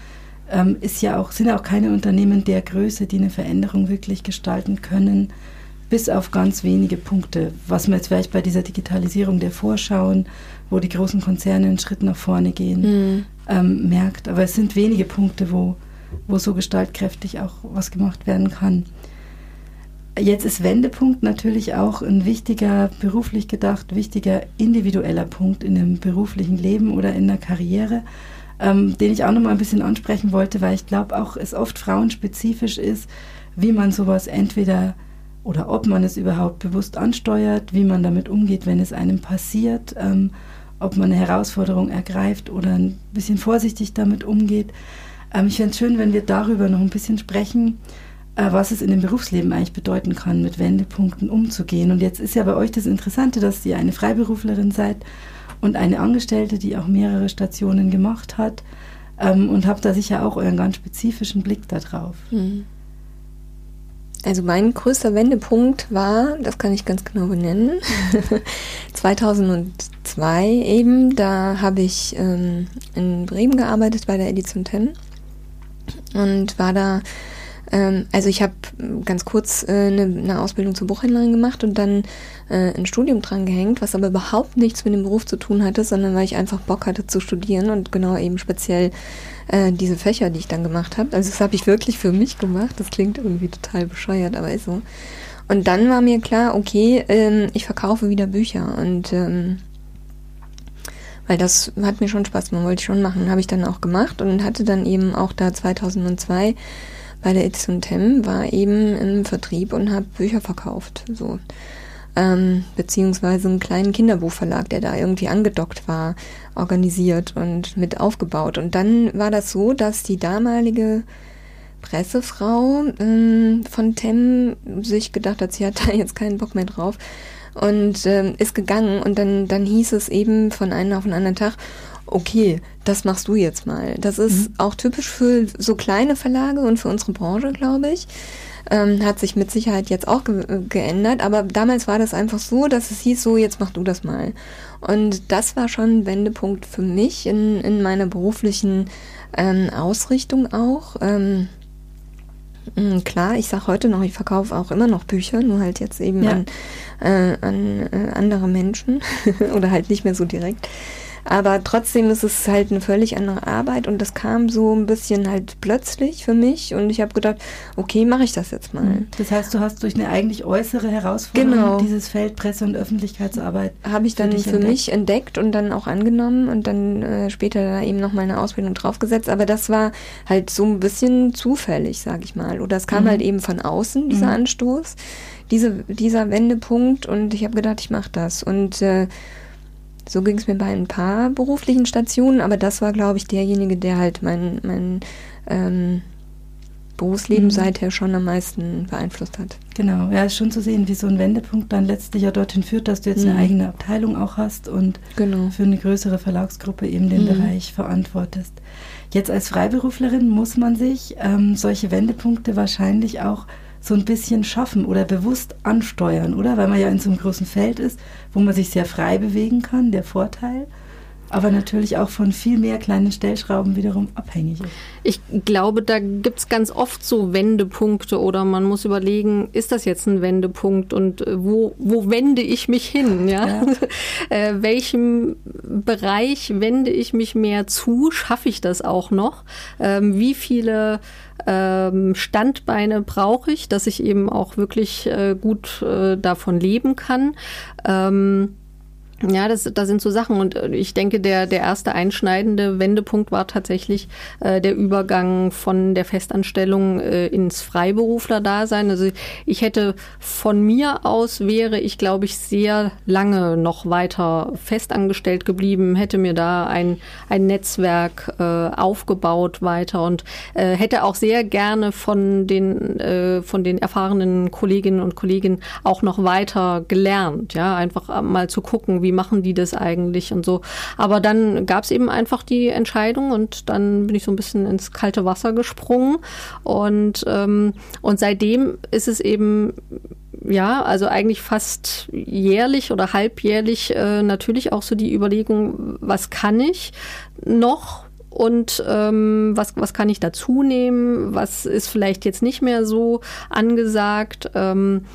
ähm, ist ja auch, sind auch keine Unternehmen der Größe, die eine Veränderung wirklich gestalten können, bis auf ganz wenige Punkte. Was man jetzt vielleicht bei dieser Digitalisierung der Vorschauen, wo die großen Konzerne einen Schritt nach vorne gehen, mhm. ähm, merkt. Aber es sind wenige Punkte, wo, wo so gestaltkräftig auch was gemacht werden kann. Jetzt ist Wendepunkt natürlich auch ein wichtiger, beruflich gedacht, wichtiger individueller Punkt in einem beruflichen Leben oder in der Karriere ähm, den ich auch noch mal ein bisschen ansprechen wollte, weil ich glaube auch, es oft frauenspezifisch ist, wie man sowas entweder oder ob man es überhaupt bewusst ansteuert, wie man damit umgeht, wenn es einem passiert, ähm, ob man eine Herausforderung ergreift oder ein bisschen vorsichtig damit umgeht. Ähm, ich fände es schön, wenn wir darüber noch ein bisschen sprechen, was es in dem Berufsleben eigentlich bedeuten kann, mit Wendepunkten umzugehen. Und jetzt ist ja bei euch das Interessante, dass ihr eine Freiberuflerin seid und eine Angestellte, die auch mehrere Stationen gemacht hat ähm, und habe da sicher auch euren ganz spezifischen Blick darauf. Mhm. Also mein größter Wendepunkt war, das kann ich ganz genau benennen, <laughs> 2002 eben, da habe ich ähm, in Bremen gearbeitet bei der Edition 10 und war da also ich habe ganz kurz äh, eine, eine, Ausbildung zur Buchhändlerin gemacht und dann äh, ein Studium dran gehängt, was aber überhaupt nichts mit dem Beruf zu tun hatte, sondern weil ich einfach Bock hatte zu studieren und genau eben speziell äh, diese Fächer, die ich dann gemacht habe. Also das habe ich wirklich für mich gemacht. Das klingt irgendwie total bescheuert, aber ist so. Und dann war mir klar, okay, ähm, ich verkaufe wieder Bücher und ähm, weil das hat mir schon Spaß gemacht, wollte ich schon machen, habe ich dann auch gemacht und hatte dann eben auch da 2002 bei der Edition Tem, war eben im Vertrieb und habe Bücher verkauft. So. Ähm, beziehungsweise einen kleinen Kinderbuchverlag, der da irgendwie angedockt war, organisiert und mit aufgebaut. Und dann war das so, dass die damalige Pressefrau ähm, von Tem sich gedacht hat, sie hat <laughs> da jetzt keinen Bock mehr drauf und ähm, ist gegangen und dann, dann hieß es eben von einem auf den anderen Tag, okay, das machst du jetzt mal. Das ist mhm. auch typisch für so kleine Verlage und für unsere Branche, glaube ich. Ähm, hat sich mit Sicherheit jetzt auch ge geändert, aber damals war das einfach so, dass es hieß, so jetzt mach du das mal. Und das war schon ein Wendepunkt für mich in, in meiner beruflichen ähm, Ausrichtung auch. Ähm, mm, Klar, ich sage heute noch, ich verkaufe auch immer noch Bücher, nur halt jetzt eben ja. an, äh, an äh, andere Menschen <laughs> oder halt nicht mehr so direkt. Aber trotzdem ist es halt eine völlig andere Arbeit und das kam so ein bisschen halt plötzlich für mich und ich habe gedacht, okay, mache ich das jetzt mal. Mhm. Das heißt, du hast durch eine eigentlich äußere Herausforderung genau. dieses Feld Presse- und Öffentlichkeitsarbeit habe ich dann für, entdeckt. mich entdeckt und dann auch angenommen und dann äh, später da eben noch mal eine Ausbildung draufgesetzt. Aber das war halt so ein bisschen zufällig, sage ich mal. Oder es kam mhm. halt eben von außen dieser mhm. Anstoß, diese, dieser Wendepunkt und ich habe gedacht, ich mache das und äh, so ging es mir bei ein paar beruflichen Stationen, aber das war, glaube ich, derjenige, der halt mein, mein ähm, Berufsleben mhm. seither schon am meisten beeinflusst hat. Genau, ja, ist schon zu sehen, wie so ein Wendepunkt dann letztlich ja dorthin führt, dass du jetzt mhm. eine eigene Abteilung auch hast und genau. für eine größere Verlagsgruppe eben den mhm. Bereich verantwortest. Jetzt als Freiberuflerin muss man sich ähm, solche Wendepunkte wahrscheinlich auch so ein bisschen schaffen oder bewusst ansteuern, oder? Weil man ja in so einem großen Feld ist, wo man sich sehr frei bewegen kann, der Vorteil. aber natürlich auch von viel mehr kleinen Stellschrauben wiederum abhängig ist. Ich glaube, da gibt es ganz oft so Wendepunkte oder man muss überlegen, ist das jetzt ein Wendepunkt und äh, wo, wo wende ich mich hin? Ja? ja. <laughs> äh, welchem Bereich wende ich mich mehr zu? Schaffe ich das auch noch? Ähm, wie viele ähm, Standbeine brauche ich, dass ich eben auch wirklich äh, gut äh, davon leben kann? Ähm, ja, das, das sind so Sachen und äh, ich denke, der, der erste einschneidende Wendepunkt war tatsächlich äh, der Übergang von der Festanstellung äh, ins Freiberufler-Dasein. Also ich hätte von mir aus wäre ich, glaube ich, sehr lange noch weiter festangestellt geblieben, hätte mir da ein, ein Netzwerk äh, aufgebaut weiter und äh, hätte auch sehr gerne von den, äh, von den erfahrenen Kolleginnen und Kollegen auch noch weiter gelernt. Ja, einfach mal zu gucken, wie wie machen die das eigentlich und so. Aber dann gab es eben einfach die Entscheidung und dann bin ich so ein bisschen ins kalte Wasser gesprungen und, ähm, und seitdem ist es eben ja, also eigentlich fast jährlich oder halbjährlich äh, natürlich auch so die Überlegung, was kann ich noch und ähm, was, was kann ich dazu nehmen, was ist vielleicht jetzt nicht mehr so angesagt. Ähm,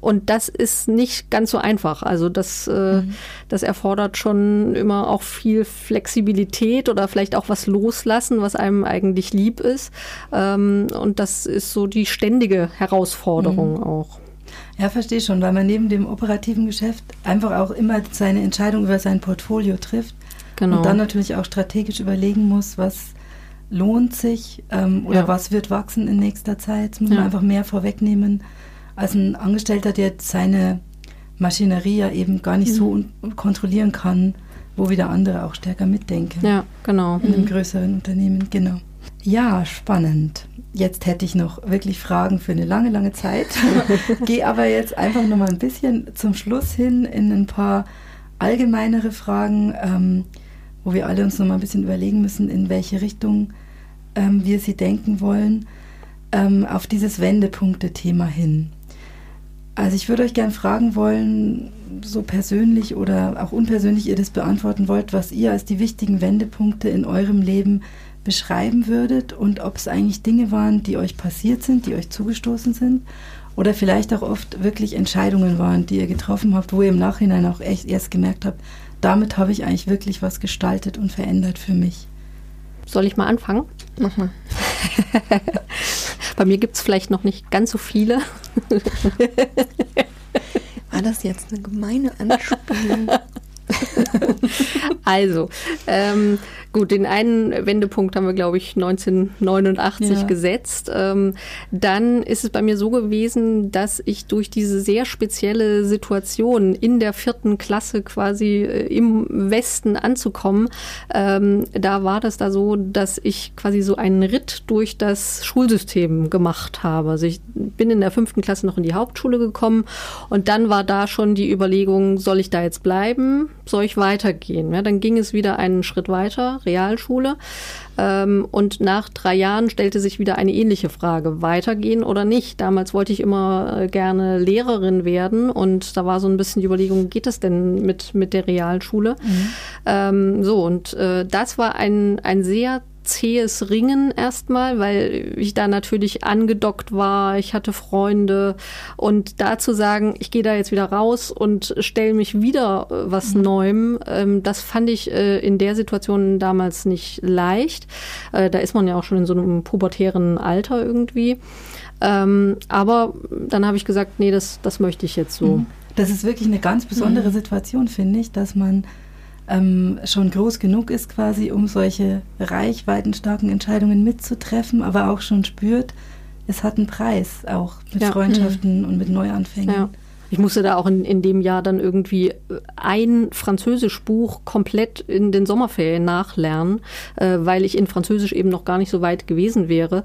und das ist nicht ganz so einfach. Also das, äh, mhm. das erfordert schon immer auch viel Flexibilität oder vielleicht auch was loslassen, was einem eigentlich lieb ist. Ähm, und das ist so die ständige Herausforderung mhm. auch. Ja, verstehe schon, weil man neben dem operativen Geschäft einfach auch immer seine Entscheidung über sein Portfolio trifft. Genau. Und dann natürlich auch strategisch überlegen muss, was lohnt sich ähm, oder ja. was wird wachsen in nächster Zeit. Das muss ja. man einfach mehr vorwegnehmen als ein Angestellter, der seine Maschinerie ja eben gar nicht mhm. so kontrollieren kann, wo wieder andere auch stärker mitdenken. Ja, genau. In einem mhm. größeren Unternehmen, genau. Ja, spannend. Jetzt hätte ich noch wirklich Fragen für eine lange, lange Zeit. <laughs> Gehe aber jetzt einfach noch mal ein bisschen zum Schluss hin in ein paar allgemeinere Fragen, ähm, wo wir alle uns noch mal ein bisschen überlegen müssen, in welche Richtung ähm, wir sie denken wollen, ähm, auf dieses Wendepunkte-Thema hin. Also ich würde euch gerne fragen wollen, so persönlich oder auch unpersönlich ihr das beantworten wollt, was ihr als die wichtigen Wendepunkte in eurem Leben beschreiben würdet und ob es eigentlich Dinge waren, die euch passiert sind, die euch zugestoßen sind oder vielleicht auch oft wirklich Entscheidungen waren, die ihr getroffen habt, wo ihr im Nachhinein auch echt erst gemerkt habt, damit habe ich eigentlich wirklich was gestaltet und verändert für mich. Soll ich mal anfangen? Mach mal. Bei mir gibt es vielleicht noch nicht ganz so viele. War das jetzt eine gemeine Anspielung? <laughs> also, ähm, gut, den einen Wendepunkt haben wir, glaube ich, 1989 ja. gesetzt. Ähm, dann ist es bei mir so gewesen, dass ich durch diese sehr spezielle Situation in der vierten Klasse quasi äh, im Westen anzukommen, ähm, da war das da so, dass ich quasi so einen Ritt durch das Schulsystem gemacht habe. Also ich bin in der fünften Klasse noch in die Hauptschule gekommen und dann war da schon die Überlegung, soll ich da jetzt bleiben? soll ich weitergehen? Ja, dann ging es wieder einen Schritt weiter, Realschule. Ähm, und nach drei Jahren stellte sich wieder eine ähnliche Frage, weitergehen oder nicht. Damals wollte ich immer äh, gerne Lehrerin werden und da war so ein bisschen die Überlegung, geht es denn mit, mit der Realschule? Mhm. Ähm, so, und äh, das war ein, ein sehr zähes Ringen erstmal, weil ich da natürlich angedockt war, ich hatte Freunde und da zu sagen, ich gehe da jetzt wieder raus und stelle mich wieder äh, was mhm. Neuem, ähm, das fand ich äh, in der Situation damals nicht leicht. Äh, da ist man ja auch schon in so einem pubertären Alter irgendwie. Ähm, aber dann habe ich gesagt, nee, das, das möchte ich jetzt so. Mhm. Das ist wirklich eine ganz besondere mhm. Situation, finde ich, dass man ähm, schon groß genug ist quasi, um solche reichweitenstarken Entscheidungen mitzutreffen, aber auch schon spürt, es hat einen Preis, auch mit ja. Freundschaften mhm. und mit Neuanfängen. Ja. Ich musste da auch in, in dem Jahr dann irgendwie ein Französischbuch komplett in den Sommerferien nachlernen, äh, weil ich in Französisch eben noch gar nicht so weit gewesen wäre.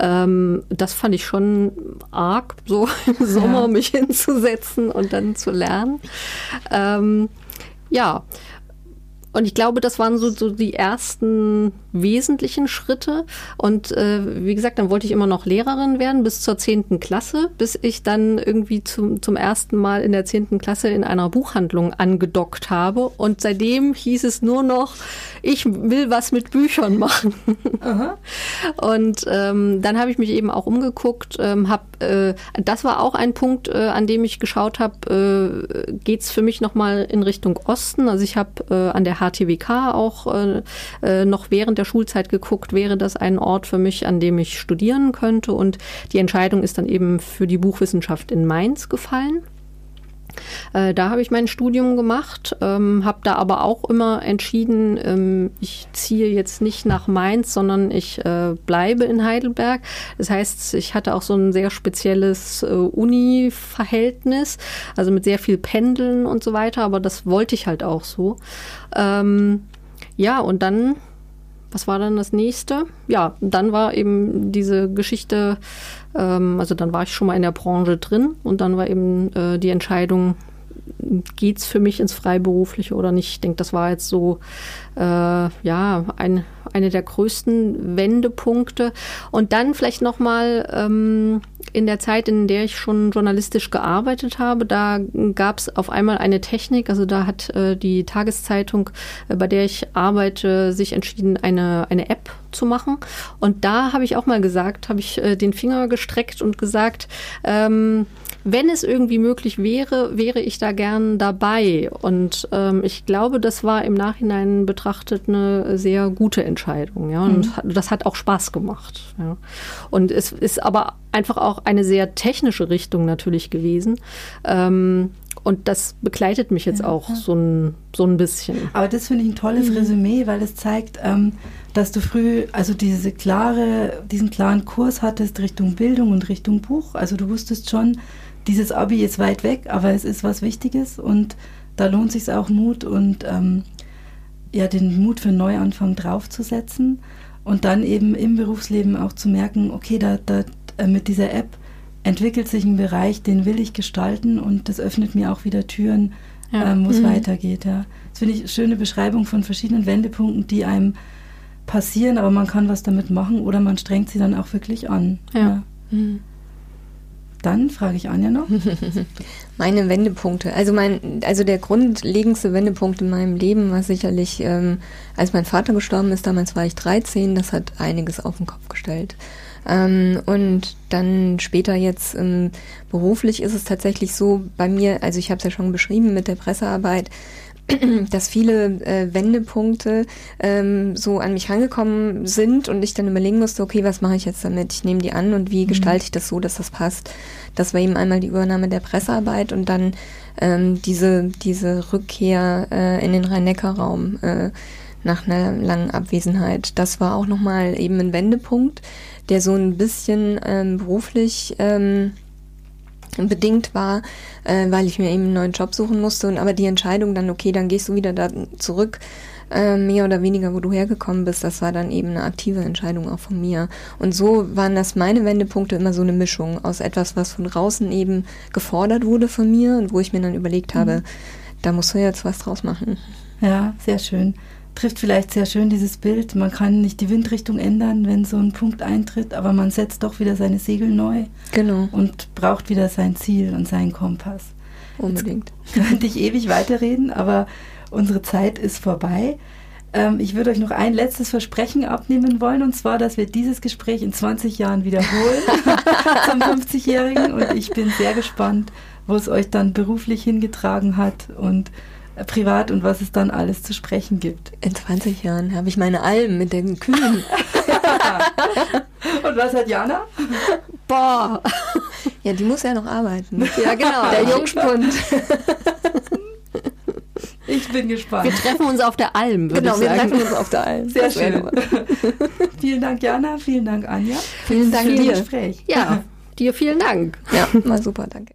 Ähm, das fand ich schon arg, so <laughs> im Sommer ja. mich hinzusetzen und dann zu lernen. Ähm, ja, Und ich glaube, das waren so, so die ersten wesentlichen Schritte. Und äh, wie gesagt, dann wollte ich immer noch Lehrerin werden bis zur zehnten Klasse, bis ich dann irgendwie zum, zum ersten Mal in der zehnten Klasse in einer Buchhandlung angedockt habe. Und seitdem hieß es nur noch, ich will was mit Büchern machen. <laughs> Und ähm, dann habe ich mich eben auch umgeguckt, ähm, hab, äh, das war auch ein Punkt, äh, an dem ich geschaut habe, äh, geht es für mich nochmal in Richtung Osten. Also ich habe äh, an der HTWK auch äh, äh, noch während der Schulzeit geguckt, wäre das ein Ort für mich, an dem ich studieren könnte. Und die Entscheidung ist dann eben für die Buchwissenschaft in Mainz gefallen. Äh, da habe ich mein Studium gemacht, ähm, habe da aber auch immer entschieden, ähm, ich ziehe jetzt nicht nach Mainz, sondern ich äh, bleibe in Heidelberg. Das heißt, ich hatte auch so ein sehr spezielles äh, Uni-Verhältnis, also mit sehr viel Pendeln und so weiter, aber das wollte ich halt auch so. Ähm, ja, und dann was war dann das nächste? Ja, dann war eben diese Geschichte, ähm, also dann war ich schon mal in der Branche drin und dann war eben äh, die Entscheidung, geht es für mich ins Freiberufliche oder nicht? Ich denke, das war jetzt so äh, ja ein, eine der größten Wendepunkte. Und dann vielleicht nochmal ähm, in der Zeit, in der ich schon journalistisch gearbeitet habe, da gab es auf einmal eine Technik, also da hat äh, die Tageszeitung, äh, bei der ich arbeite, sich entschieden, eine, eine App zu machen. Und da habe ich auch mal gesagt, habe ich äh, den Finger gestreckt und gesagt, ähm, wenn es irgendwie möglich wäre, wäre ich da gern dabei. Und ähm, ich glaube, das war im Nachhinein betrachtet eine sehr gute Entscheidung. Ja, und mhm. das hat auch Spaß gemacht. Ja. Und es ist aber einfach auch eine sehr technische Richtung natürlich gewesen. Ähm, und das begleitet mich jetzt ja, auch ja. so ein, so ein bisschen. Aber das finde ich ein tolles mhm. Resümee, weil es zeigt, ähm, dass du früh, also diese klare, diesen klaren Kurs hattest Richtung Bildung und Richtung Buch. Also du wusstest schon, dieses Abi ist weit weg, aber es ist was Wichtiges und da lohnt sich auch Mut und ähm, ja, den Mut für einen Neuanfang draufzusetzen und dann eben im Berufsleben auch zu merken, okay, da, da mit dieser App entwickelt sich ein Bereich, den will ich gestalten und das öffnet mir auch wieder Türen, ja. ähm, wo es mhm. weitergeht. Ja. Das finde ich eine schöne Beschreibung von verschiedenen Wendepunkten, die einem passieren, aber man kann was damit machen oder man strengt sie dann auch wirklich an. Ja. ja. Mhm. Dann frage ich Anja noch. <laughs> Meine Wendepunkte. Also mein, also der grundlegendste Wendepunkt in meinem Leben war sicherlich, ähm, als mein Vater gestorben ist, damals war ich 13, das hat einiges auf den Kopf gestellt. Ähm, und dann später jetzt ähm, beruflich ist es tatsächlich so bei mir, also ich habe es ja schon beschrieben mit der Pressearbeit, <clears throat> dass viele äh, Wendepunkte ähm, so an mich rangekommen sind und ich dann überlegen musste, okay, was mache ich jetzt damit? Ich nehme die an und wie mhm. gestalte ich das so, dass das passt? Das war eben einmal die Übernahme der Pressearbeit und dann ähm, diese, diese Rückkehr äh, in den Rhein-Neckar-Raum äh, nach einer langen Abwesenheit. Das war auch nochmal eben ein Wendepunkt, der so ein bisschen ähm, beruflich ähm, bedingt war, äh, weil ich mir eben einen neuen Job suchen musste und aber die Entscheidung dann, okay, dann gehst du wieder da zurück, äh, mehr oder weniger, wo du hergekommen bist, das war dann eben eine aktive Entscheidung auch von mir. Und so waren das meine Wendepunkte immer so eine Mischung aus etwas, was von draußen eben gefordert wurde von mir und wo ich mir dann überlegt mhm. habe, da musst du jetzt was draus machen. Ja, sehr schön trifft vielleicht sehr schön dieses Bild. Man kann nicht die Windrichtung ändern, wenn so ein Punkt eintritt, aber man setzt doch wieder seine Segel neu. Genau. Und braucht wieder sein Ziel und seinen Kompass. Unbedingt. Jetzt <laughs> könnte ich ewig weiterreden, aber unsere Zeit ist vorbei. Ähm, ich würde euch noch ein letztes Versprechen abnehmen wollen, und zwar, dass wir dieses Gespräch in 20 Jahren wiederholen <laughs> zum 50-Jährigen. Und ich bin sehr gespannt, wo es euch dann beruflich hingetragen hat und privat und was es dann alles zu sprechen gibt. In 20 Jahren habe ich meine Alben mit den Kühen. <laughs> und was hat Jana? Boah. Ja, die muss ja noch arbeiten. Ja, genau. Der Jungspund. Ich bin gespannt. Wir treffen uns auf der Alm, würde genau, ich sagen. wir treffen uns auf der Alm. Sehr das schön. <laughs> vielen Dank, Jana. Vielen Dank, Anja. Vielen Dank dir. Gespräch. Ja, <laughs> dir vielen Dank. Ja, mal super, danke.